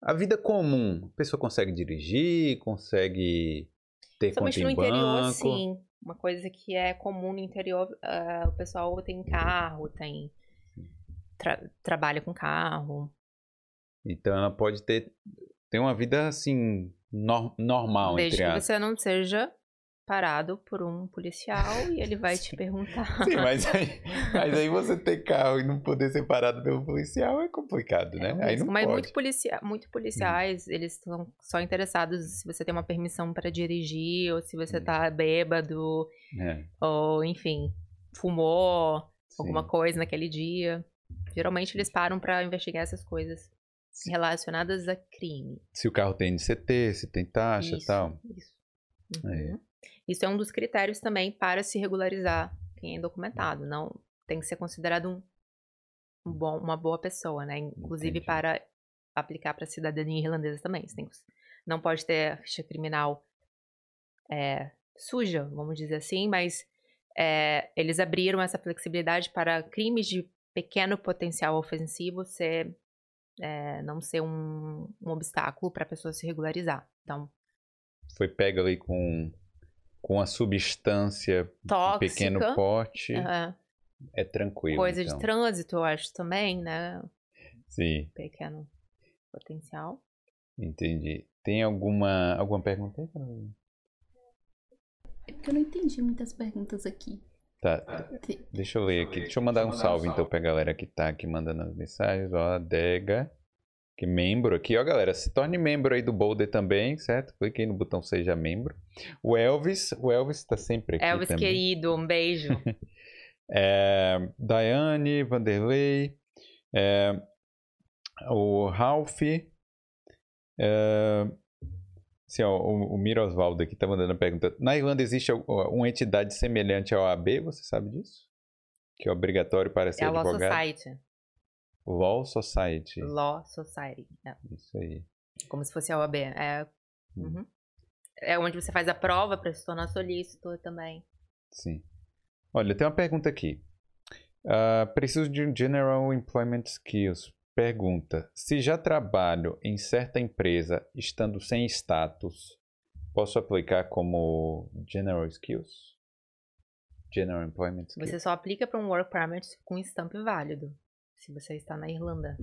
A vida comum, a pessoa consegue dirigir, consegue ter Somente conta no interior, sim. Uma coisa que é comum no interior, uh, o pessoal tem carro, tem tra trabalha com carro. Então ela pode ter, ter uma vida assim no normal, Desde entre que você não seja parado por um policial e ele vai te perguntar. Sim, mas aí, mas aí você ter carro e não poder ser parado pelo policial é complicado, né? É aí não mas pode. muito, policia muito policiais, hum. eles estão só interessados se você tem uma permissão para dirigir ou se você hum. tá bêbado é. ou, enfim, fumou Sim. alguma coisa naquele dia. Geralmente eles param para investigar essas coisas relacionadas a crime. Se o carro tem NCT, se tem taxa e tal. Isso. É. Uhum. É. Isso é um dos critérios também para se regularizar quem é indocumentado. Não tem que ser considerado um, um bom, uma boa pessoa, né? Inclusive Entendi. para aplicar para a cidadania irlandesa também. Que, não pode ter a ficha criminal é, suja, vamos dizer assim, mas é, eles abriram essa flexibilidade para crimes de pequeno potencial ofensivo ser é, não ser um, um obstáculo para a pessoa se regularizar. Então foi pega ali com com a substância Tóxica, de pequeno porte, uhum. é tranquilo. Coisa então. de trânsito, eu acho também, né? Sim. Pequeno potencial. Entendi. Tem alguma, alguma pergunta aí? É porque eu não entendi muitas perguntas aqui. Tá, deixa eu ler aqui. Deixa eu mandar um salve então pra galera que tá aqui mandando as mensagens. Ó, a Dega, que membro aqui. Ó, galera, se torne membro aí do Boulder também, certo? Clique aí no botão Seja Membro. O Elvis, o Elvis tá sempre aqui Elvis também. querido, um beijo. é, Daiane, Vanderlei, é, o Ralph, é, assim, ó, o, o Mirosvaldo aqui tá mandando a pergunta. Na Irlanda existe uma entidade semelhante ao AB, você sabe disso? Que é obrigatório para ser é a Law advogado? Society. Law Society. Law Society. É. Isso aí. Como se fosse a OAB. É, Hum. uhum. é onde você faz a prova para se tornar solícito também. Sim. Olha, tem uma pergunta aqui. Ah, preciso de um General Employment Skills. Pergunta: se já trabalho em certa empresa estando sem status, posso aplicar como General Skills? General Employment Skills. Você só aplica para um work permit com stamp válido. Se você está na Irlanda.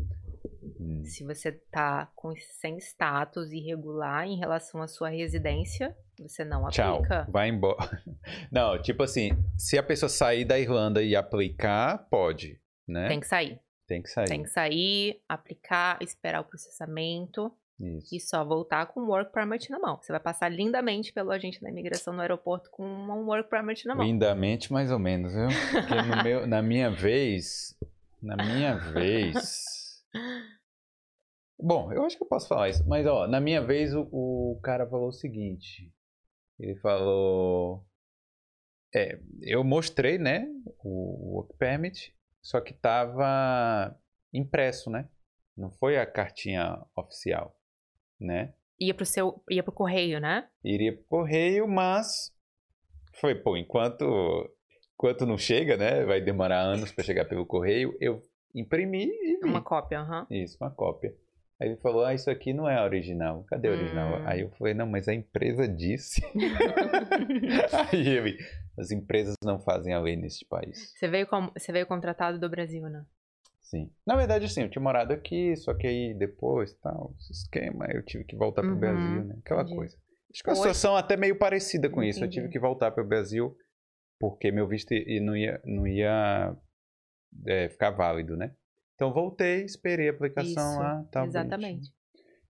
Hum, Se você está com, sem status irregular em relação à sua residência, você não Tchau. aplica. Vai embora. Não, tipo assim, se a pessoa sair da Irlanda e aplicar, pode, né? Tem que sair. Tem que sair. Tem que sair, aplicar, esperar o processamento Isso. e só voltar com o work permit na mão. Você vai passar lindamente pelo agente da imigração no aeroporto com um work permit na mão. Lindamente, mais ou menos, viu? Porque meu, na minha vez. Na minha vez. Bom, eu acho que eu posso falar isso. Mas, ó, na minha vez o, o cara falou o seguinte. Ele falou. É, eu mostrei, né? O work permit, só que tava impresso, né? Não foi a cartinha oficial, né? Ia pro seu, ia pro correio, né? iria pro correio, mas foi, pô, enquanto enquanto não chega, né, vai demorar anos para chegar pelo correio, eu imprimi e vi. Uma cópia, aham. Isso, uma cópia. Aí ele falou, ah, isso aqui não é original. Cadê a original? Hum. Aí eu falei, não, mas a empresa disse. Aí ele, as empresas não fazem a lei neste país. Você veio, como, você veio contratado do Brasil, né? Sim. Na verdade, assim, eu tinha morado aqui, só que aí depois, tal, esse esquema, eu tive que voltar pro Uhum, Brasil, né? Aquela entendi. coisa. Acho que a situação é até meio parecida com isso. Eu Entendi. tive que voltar pro Brasil porque meu visto não ia, não ia é, ficar válido, né? Então voltei, esperei a aplicação Isso, lá, tal. Exatamente.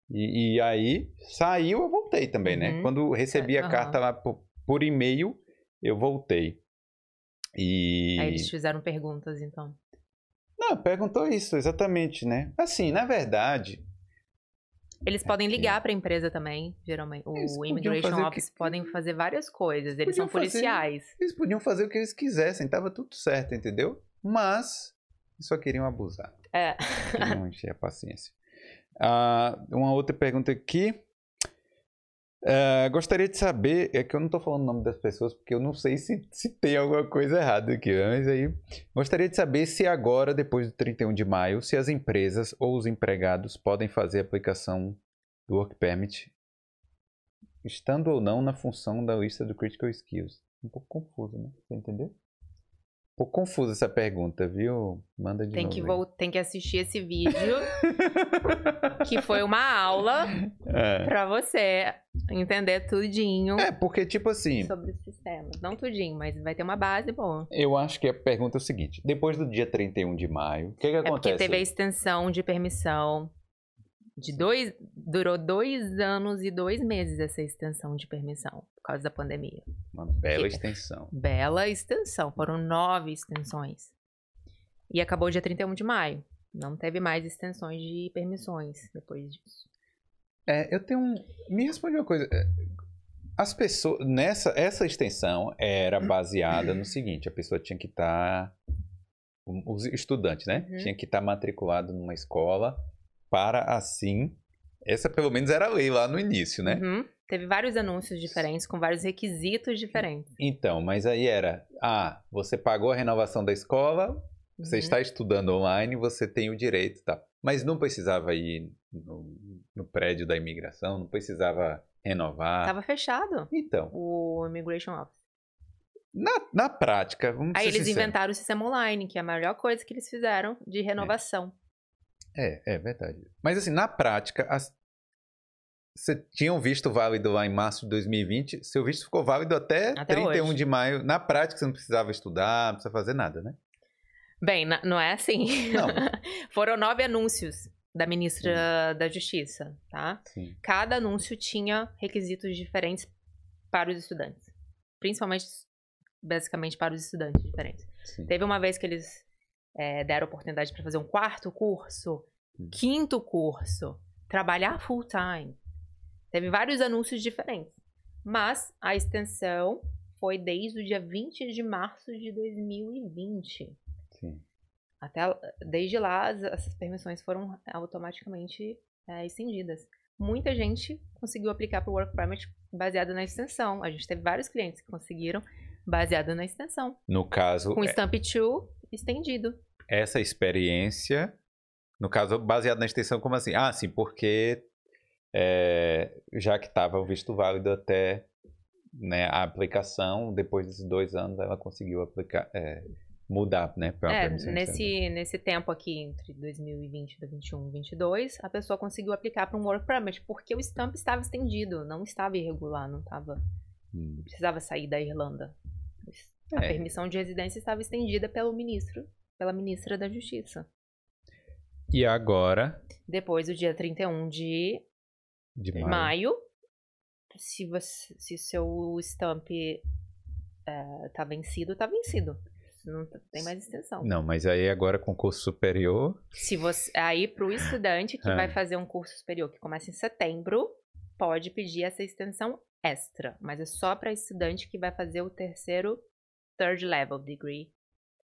E, e aí saiu, eu voltei também, né? Uhum. Quando recebi a Aham. carta lá por, por e-mail, eu voltei. E. Aí eles fizeram perguntas, então. Não, perguntou isso, exatamente, né? Assim, na verdade, Eles podem ligar para a empresa também, geralmente. Eles O Immigration fazer o que- Office podem fazer várias coisas. Eles podiam são fazer- policiais. eles podiam fazer o que eles quisessem, tava tudo certo, entendeu? Mas só queriam abusar, É. queriam encher a paciência. Ah, uma outra pergunta aqui. Ah, gostaria de saber, é que eu não tô falando o nome das pessoas porque eu não sei se, se tem alguma coisa errada aqui, né? mas aí gostaria de saber se agora, depois do 31 de maio, se as empresas ou os empregados podem fazer a aplicação do Work Permit, estando ou não na função da lista do Critical Skills. Um pouco confuso, né? Você entendeu? Pouco confusa essa pergunta, viu? Manda de Tem novo. que, vol- tem que assistir esse vídeo, que foi uma aula É. pra você entender tudinho É, porque, tipo assim, sobre o sistema. Não tudinho, mas vai ter uma base boa. eu acho que a pergunta é o seguinte: depois do dia 31 de maio, o que, que É acontece? porque teve a extensão de permissão de dois. Durou dois anos e dois meses essa extensão de permissão, causa da pandemia. Uma bela Que- extensão. Bela extensão, foram nove extensões. E acabou dia 31 de maio. Não teve mais extensões de permissões depois disso. É, eu tenho um. Me responde uma coisa. é, As pessoas. Nessa essa extensão era baseada no seguinte: a pessoa tinha que estar. os estudantes, né? Uhum. Tinha que estar matriculado numa escola para assim. Essa pelo menos era a lei lá no início, né? Uhum. Teve vários anúncios diferentes, com vários requisitos diferentes. Então, mas aí era: ah, você pagou a renovação da escola, você Uhum. está estudando online, você tem o direito e tal. Mas não precisava ir no, no prédio da imigração, não precisava renovar. Tava fechado Então, o Immigration Office. na, na prática, vamos Aí eles sinceros. inventaram o sistema online, que é a melhor coisa que eles fizeram de renovação. É, é verdade. Mas assim, na prática, as- você tinha um visto válido lá em março de 2020, seu visto ficou válido até, Até 31 hoje. de maio. Na prática, você não precisava estudar, não precisa fazer nada, né? Bem, não é assim. Não. Foram nove anúncios da ministra da Justiça, tá? Sim. Cada anúncio tinha requisitos diferentes para os estudantes. Principalmente, basicamente, para os estudantes diferentes. sim. Teve uma vez que eles é, deram oportunidade para fazer um quarto curso, Hum. quinto curso, trabalhar full time. Teve vários anúncios diferentes. Mas a extensão foi desde o dia 20 de março de 2020. sim. Até, desde lá, as- essas permissões foram automaticamente é, estendidas. Muita gente conseguiu aplicar para o Work Permit baseado na extensão. A gente teve vários clientes que conseguiram baseado na extensão. No caso, Com é- Stamp 2 estendido. essa experiência, no caso, baseado na extensão, como assim? Ah, sim, porque é, já que estava o visto válido até né, a aplicação, depois desses dois anos, ela conseguiu aplicar, é, mudar, né, para uma É, nesse, nesse tempo aqui, entre 2020, 2021 e 2022, a pessoa conseguiu aplicar para um Work Permit, porque o Stamp estava estendido, não estava irregular, não estava, Hum. precisava sair da Irlanda. A É. permissão de residência estava estendida pelo ministro, pela ministra da Justiça. E agora, Depois do dia 31 de de maio, maio, se você, se seu stamp eh, tá vencido, tá vencido. Não tem mais extensão. Não, mas aí agora com curso superior, Se você aí para o estudante que É. vai fazer um curso superior que começa em setembro, pode pedir essa extensão extra, mas é só para estudante que vai fazer o terceiro third level degree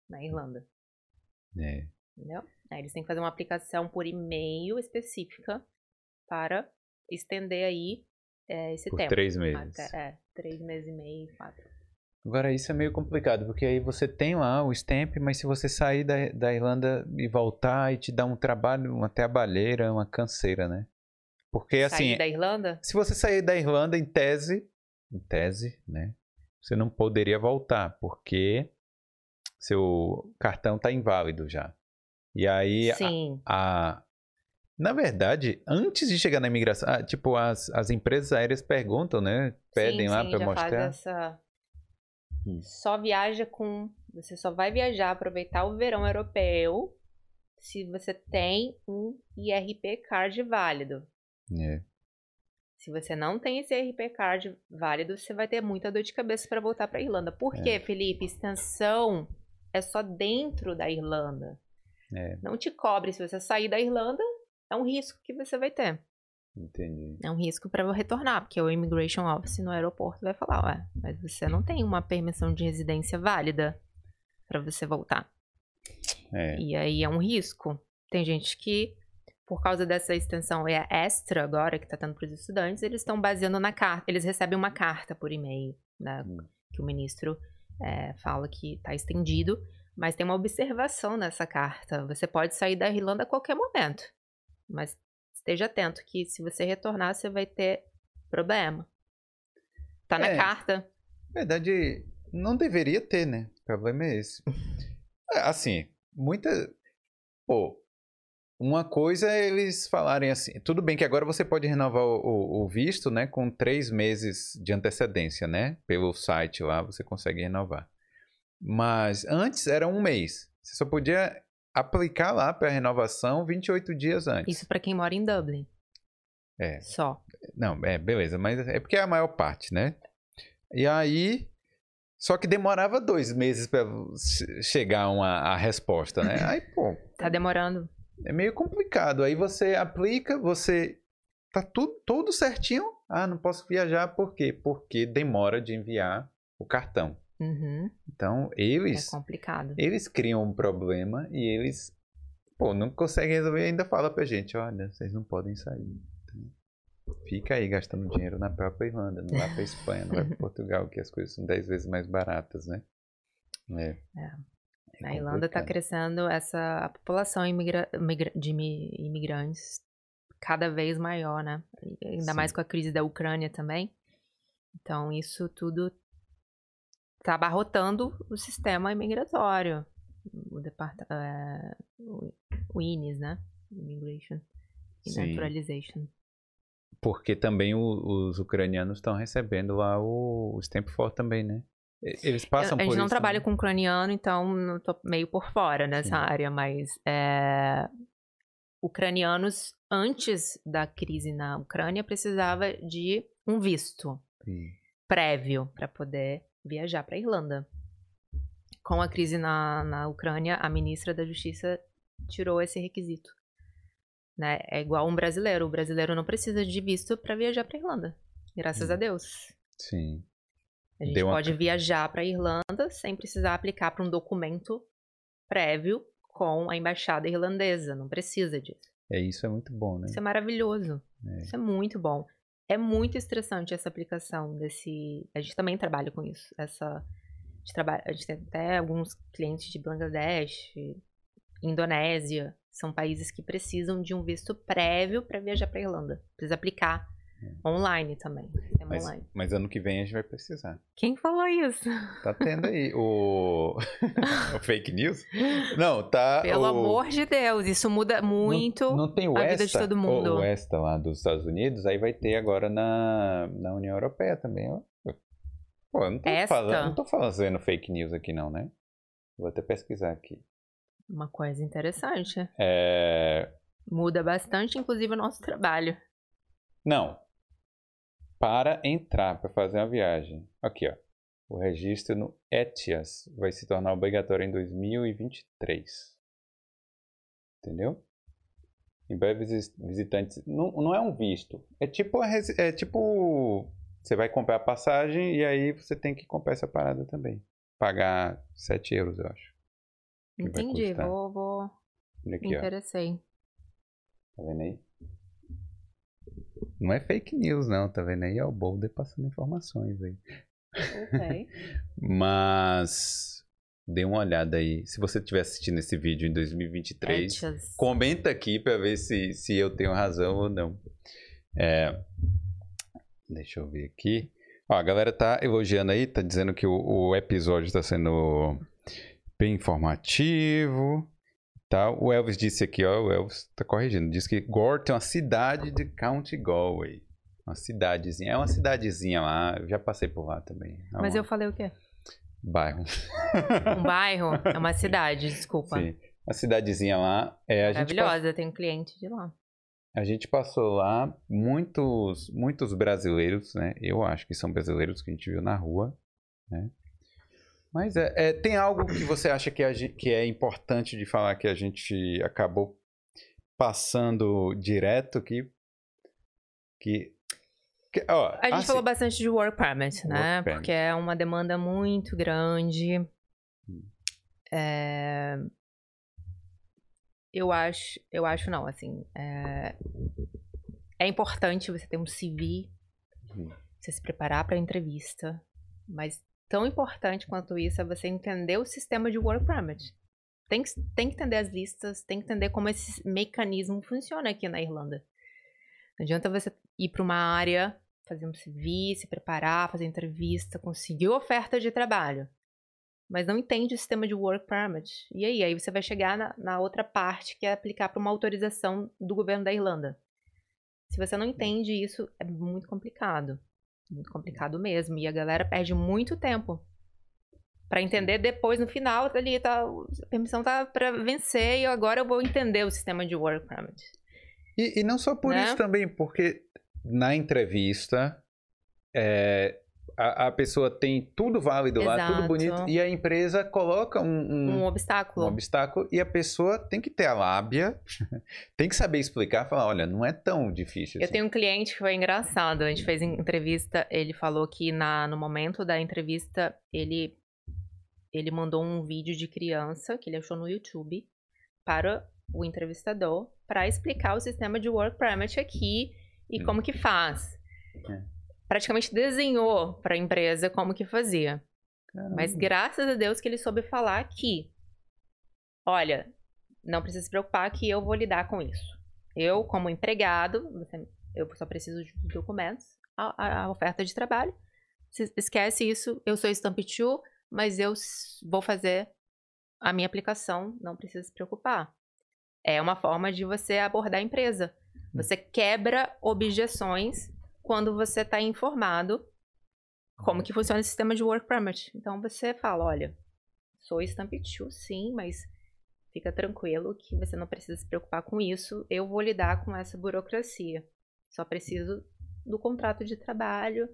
na Irlanda, né, entendeu? Aí eles têm que fazer uma aplicação por e-mail específica para estender aí eh, esse por tempo. três meses. É, três meses e meio, quatro. Agora, isso é meio complicado, porque aí você tem lá o stamp, mas se você sair da, da Irlanda e voltar e te dá um trabalho, uma trabalheira, uma canseira, né? Porque, assim, Sair da Irlanda? se você sair da Irlanda em tese, em tese, né? Você não poderia voltar, porque seu cartão tá inválido já. E aí, a- Sim. a, na verdade, antes de chegar na imigração, ah, tipo, as, as empresas aéreas perguntam, né? Pedem sim, lá já mostrar. Faz essa... Hum. Só viaja com. Você só vai viajar, aproveitar o verão europeu se você tem um IRP card válido. É. Se você não tem esse IRP card válido, você vai ter muita dor de cabeça para voltar para Irlanda. Por É. quê, Felipe? Extensão é só dentro da Irlanda. É. Não te cobre se você sair da Irlanda, é um risco que você vai ter. Entendi. É um risco para retornar, porque o Immigration Office no aeroporto vai falar, ué, mas você não tem uma permissão de residência válida para você voltar. É. E aí é um risco. Tem gente que, por causa dessa extensão é extra agora que está tendo para os estudantes, eles estão baseando na carta. Eles recebem uma carta por e-mail, né, Hum. que o ministro é, fala que está estendido, mas tem uma observação nessa carta. Você pode sair da Irlanda a qualquer momento, mas esteja atento que se você retornar, você vai ter problema. Tá na É. carta. Na verdade, não deveria ter, né? O problema é esse. É, Assim, muita. Pô, uma coisa é eles falarem assim. Tudo bem que agora você pode renovar o, o- o visto, né? Com três meses de antecedência, né? Pelo site lá você consegue renovar. Mas antes era um mês. Você só podia aplicar lá para renovação 28 dias antes. Isso para quem mora em Dublin. É. Só. Não, é, beleza, mas é porque é a maior parte, né? E aí. Só que demorava dois meses che- chegar uma, a resposta, né? Aí, pô, Tá demorando. é meio complicado. Aí você aplica, você. Tá tudo todo certinho. Ah, não posso viajar, por quê? Porque demora de enviar o cartão. Uhum. Então, É eles. complicado. Eles criam um problema e eles. Pô, não conseguem resolver e ainda fala pra gente: olha, vocês não podem sair. Então, fica aí gastando dinheiro na própria Irlanda, não vai pra Espanha, não vai pra Portugal, que as coisas são 10 vezes mais baratas, né? É. É. É Na Irlanda está crescendo essa a população imigra- imigra- de imi- imigrantes cada vez maior, né? Ainda Sim. mais com a crise da Ucrânia também. Então isso tudo está abarrotando o sistema imigratório, o departa é, o, o INIS, né? Immigration and Sim. Naturalization. porque também o, os ucranianos estão recebendo lá o, o Stamp for também, né? Eles passam eu, A gente não trabalha também. com ucraniano, então tô meio por fora nessa Sim. área, mas é, ucranianos antes da crise na Ucrânia precisava de um visto Sim. prévio para poder viajar para Irlanda. Com a crise na, na Ucrânia, a ministra da Justiça tirou esse requisito. Né? É igual um brasileiro. O brasileiro não precisa de visto para viajar para Irlanda. Graças hum. a Deus. Sim. A gente Deu pode uma... viajar para Irlanda sem precisar aplicar para um documento prévio com a embaixada irlandesa. Não precisa disso. É, isso é muito bom, né? Isso é maravilhoso. É. Isso é muito bom. É muito estressante essa aplicação desse. A gente também trabalha com isso. Essa. A gente, trabalha... a gente tem até alguns clientes de Bangladesh, Indonésia. São países que precisam de um visto prévio para viajar para Irlanda. Precisa aplicar. Online também. Mas, online. mas ano que vem a gente vai precisar. Quem falou isso? Tá tendo aí o, o fake news? Não, tá. Pelo o... amor de Deus, isso muda muito não, não tem o a ESTA, vida de todo mundo. O, o ESTA lá dos Estados Unidos, aí vai ter agora na, na União Europeia também. Pô, eu não tô, Esta? falando, não tô fazendo fake news aqui não, né? Vou até pesquisar aqui. Uma coisa interessante. É... Muda bastante, inclusive, o nosso trabalho. Não, para entrar, para fazer uma viagem. Aqui, ó. O registro no ETIAS vai se tornar obrigatório em 2023. Entendeu? Em breve, visitantes. Não, não é um visto. É tipo, é tipo. Você vai comprar a passagem e aí você tem que comprar essa parada também. Pagar 7 euros, eu acho. Entendi. Vou. vou... Aqui, Me interessei. Ó. Tá vendo aí? Não é fake news, não, tá vendo aí? É o Boulder passando informações aí. Ok. Mas dê uma olhada aí. Se você estiver assistindo esse vídeo em 2023, Etchas. comenta aqui para ver se, se eu tenho razão ou não. É, deixa eu ver aqui. Ó, a galera tá elogiando aí, tá dizendo que o, o episódio está sendo bem informativo. Tá? O Elvis disse aqui, ó, o Elvis tá corrigindo, diz que Gorton é uma cidade de County Galway. Uma cidadezinha, é uma cidadezinha lá, eu já passei por lá também. É Mas uma... eu falei o quê? Bairro. Um bairro? É uma cidade, desculpa. Sim. Uma cidadezinha lá. É, a Maravilhosa, gente tenho um cliente de lá. A gente passou lá muitos, muitos brasileiros, né? Eu acho que são brasileiros que a gente viu na rua, né? Mas é, é, tem algo que você acha que, que é importante de falar que a gente acabou passando direto aqui? Que, que ó, a gente assim, falou bastante de work permit, né? permit. Porque é uma demanda muito grande. Hum. É... Eu acho, eu acho não, assim, é, é importante você ter um CV, hum. você se preparar para a entrevista, mas tão importante quanto isso é você entender o sistema de work permit. Tem que, tem que entender as listas, tem que entender como esse mecanismo funciona aqui na Irlanda. Não adianta você ir para uma área, fazer um CV, se preparar, fazer entrevista, conseguir oferta de trabalho, mas não entende o sistema de work permit. E aí? Aí você vai chegar na, na outra parte, que é aplicar para uma autorização do governo da Irlanda. Se você não entende isso, é muito complicado. Muito complicado mesmo. E a galera perde muito tempo para entender depois, no final, ali tá, a permissão tá para vencer e agora eu vou entender o sistema de work permit. E, e não só por né? isso também, porque na entrevista é, a, a, pessoa tem tudo válido Exato. lá, tudo bonito, e a empresa coloca um, um, um, obstáculo. Um obstáculo, e a pessoa tem que ter a lábia, tem que saber explicar, falar, olha, não é tão difícil Eu assim. tenho um cliente que foi engraçado, a gente fez entrevista, ele falou que na, no momento da entrevista, ele, ele mandou um vídeo de criança, que ele achou no YouTube, para o entrevistador, para explicar o sistema de work permit aqui e hum. como que faz. É praticamente desenhou para a empresa como que fazia. Caramba. Mas graças a Deus que ele soube falar que, olha, não precisa se preocupar que eu vou lidar com isso. Eu, como empregado, eu só preciso de documentos, a, a, oferta de trabalho. Se, esquece isso, eu sou Stamp 2, mas eu vou fazer a minha aplicação, não precisa se preocupar. É uma forma de você abordar a empresa. Você quebra objeções quando você está informado como que funciona o sistema de work permit. Então você fala, olha, sou stamp 2, sim, mas fica tranquilo que você não precisa se preocupar com isso. Eu vou lidar com essa burocracia. Só preciso do contrato de trabalho,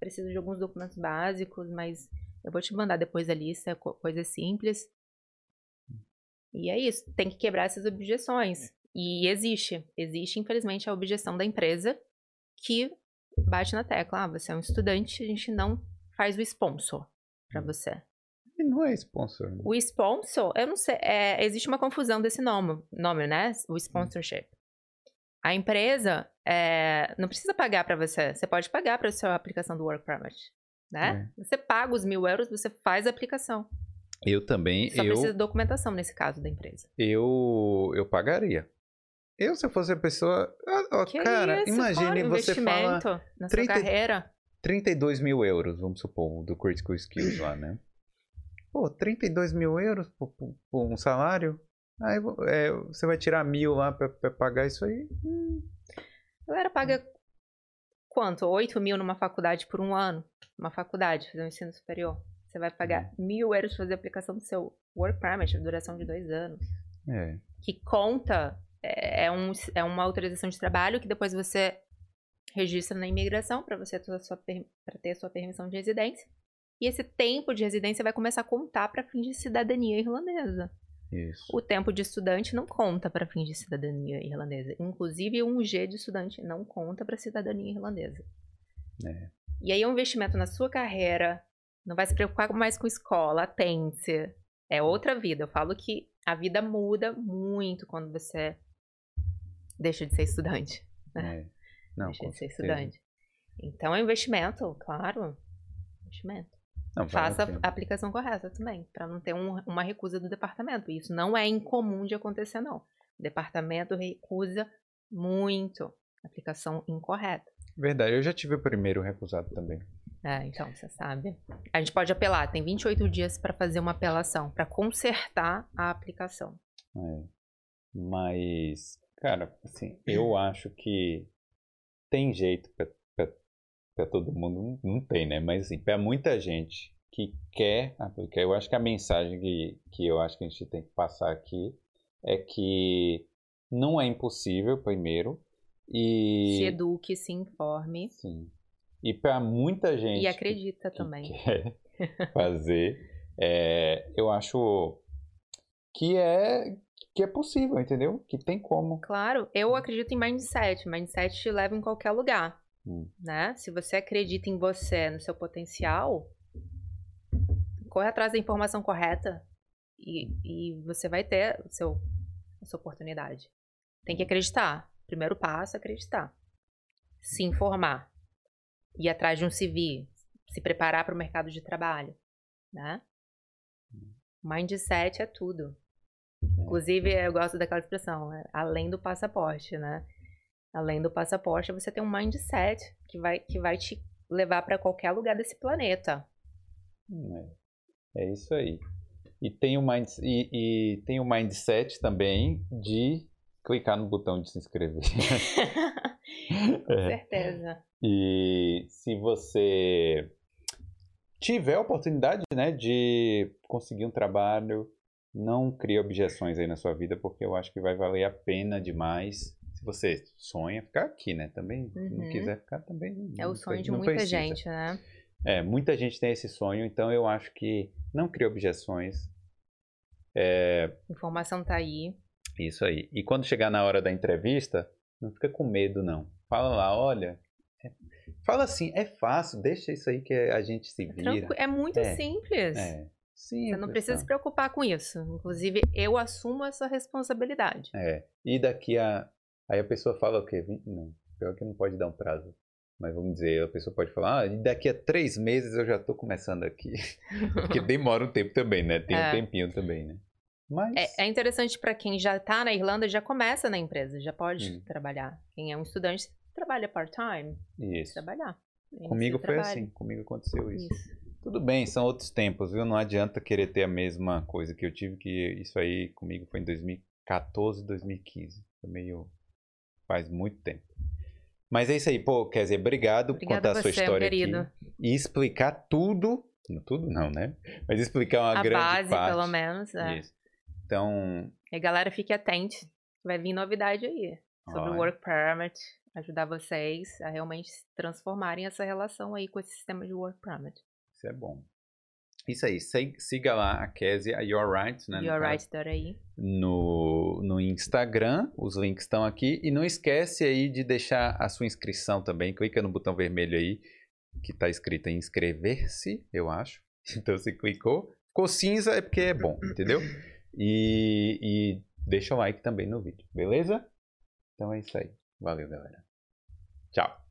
preciso de alguns documentos básicos, mas eu vou te mandar depois a lista, coisa simples. E é isso, tem que quebrar essas objeções. E existe, existe infelizmente a objeção da empresa que bate na tecla, ah, você é um estudante, a gente não faz o sponsor para hum. você. E não é sponsor. Né? O sponsor, eu não sei, é, existe uma confusão desse nome, nome, né? O sponsorship. A empresa é, não precisa pagar para você, você pode pagar para a sua aplicação do Work Permit, né? É. Você paga os mil euros, você faz a aplicação. Eu também. Só eu, precisa de documentação nesse caso da empresa. Eu, eu pagaria. Eu, se eu fosse a pessoa. Oh, cara, isso? imagine você fala. na 30, sua carreira. 32 mil euros, vamos supor, do Critical Skills lá, né? Pô, 32 mil euros por, por, por um salário? Aí é, você vai tirar mil lá pra, pra pagar isso aí? Hum. A galera paga quanto? 8 mil numa faculdade por um ano? Uma faculdade, fazer um ensino superior. Você vai pagar hum. mil euros pra fazer a aplicação do seu Work Permit, duração de dois anos. É. Que conta, é, é, um, é uma autorização de trabalho que depois você registra na imigração para você ter a, sua, ter a sua permissão de residência. E esse tempo de residência vai começar a contar para fim de cidadania irlandesa. Isso. O tempo de estudante não conta para fins de cidadania irlandesa. Inclusive, um G de estudante não conta para cidadania irlandesa. É. E aí é um investimento na sua carreira. Não vai se preocupar mais com escola, atente. É outra vida. Eu falo que a vida muda muito quando você deixa de ser estudante. Né? É. Não, deixa de ser estudante. Então é um investimento, claro. Investimento. Não, Faça a aplicação correta também, para não ter um, uma recusa do departamento. Isso não é incomum de acontecer, não. O departamento recusa muito a aplicação incorreta. Verdade, eu já tive o primeiro recusado também. É, então, você sabe. A gente pode apelar, tem 28 dias para fazer uma apelação, para consertar a aplicação. É. Mas, cara, assim, eu acho que tem jeito para todo mundo não tem, né? Mas assim, para muita gente que quer aplicar, eu acho que a mensagem que, que eu acho que a gente tem que passar aqui é que não é impossível, primeiro, e... Se eduque, se informe. Sim. E para muita gente... E acredita que, também. Que quer fazer, é, eu acho que é que é possível, entendeu? Que tem como. Claro, eu acredito em mindset. Mindset te leva em qualquer lugar. Hum. Né? Se você acredita em você, no seu potencial, corre atrás da informação correta e, e você vai ter o seu, a sua oportunidade. Tem que acreditar. Primeiro passo é acreditar. Se informar. Ir atrás de um CV. Se preparar para o mercado de trabalho. Né? Mindset é tudo. É. Inclusive, eu gosto daquela expressão, é, além do passaporte, né? Além do passaporte, você tem um mindset que vai, que vai te levar para qualquer lugar desse planeta. É, é isso aí. E tem, o mind, e, e tem o mindset também de clicar no botão de se inscrever. Com é. certeza. E se você tiver a oportunidade né, de conseguir um trabalho, não crie objeções aí na sua vida, porque eu acho que vai valer a pena demais se você sonha ficar aqui, né? Também, uhum. se não uhum. quiser ficar, também. É o sonho de muita precisa. gente, né? É, muita gente tem esse sonho, então eu acho que não cria objeções. É... Informação tá aí. Isso aí. E quando chegar na hora da entrevista, não fica com medo, não. Fala lá, olha. É... Fala assim, é fácil, deixa isso aí que a gente se é vira. É muito é. simples. É. Simples, Você não precisa tá. se preocupar com isso. Inclusive, eu assumo essa responsabilidade. É. E daqui a Aí a pessoa fala o quê? Não, pior que não pode dar um prazo. Mas vamos dizer, a pessoa pode falar, ah, daqui a três meses eu já estou começando aqui. Porque demora um tempo também, né? Tem é. um tempinho também, né? Mas... É, é interessante para quem já está na Irlanda, já começa na empresa, já pode hum. trabalhar. Quem é um estudante, trabalha part-time. Isso. Trabalhar. Comigo foi trabalha. assim, comigo aconteceu isso. isso. Tudo bem, são outros tempos, viu? Não adianta querer ter a mesma coisa que eu tive, que isso aí comigo foi em 2014, 2015. Foi meio Faz muito tempo. Mas é isso aí, pô, quer dizer, obrigado por Obrigada contar a sua você, história aqui. E explicar tudo. Tudo não, né? Mas explicar uma A grande base, parte. pelo menos. É. Isso. Então, E galera, fique atente. Vai vir novidade aí sobre o. Work Permit. Ajudar vocês a realmente transformarem essa relação aí com esse sistema de Work Permit. Isso é bom. Isso aí, sig- siga lá a Kézia, a You're Right, né? no You're right, aí. no, no Instagram, os links estão aqui. E não esquece aí de deixar a sua inscrição também. Clica no botão vermelho aí, que está escrito em inscrever-se, eu acho. Então você clicou. Ficou cinza é porque é bom, entendeu? E, e deixa o like também no vídeo, beleza? Então é isso aí. Valeu, galera. Tchau.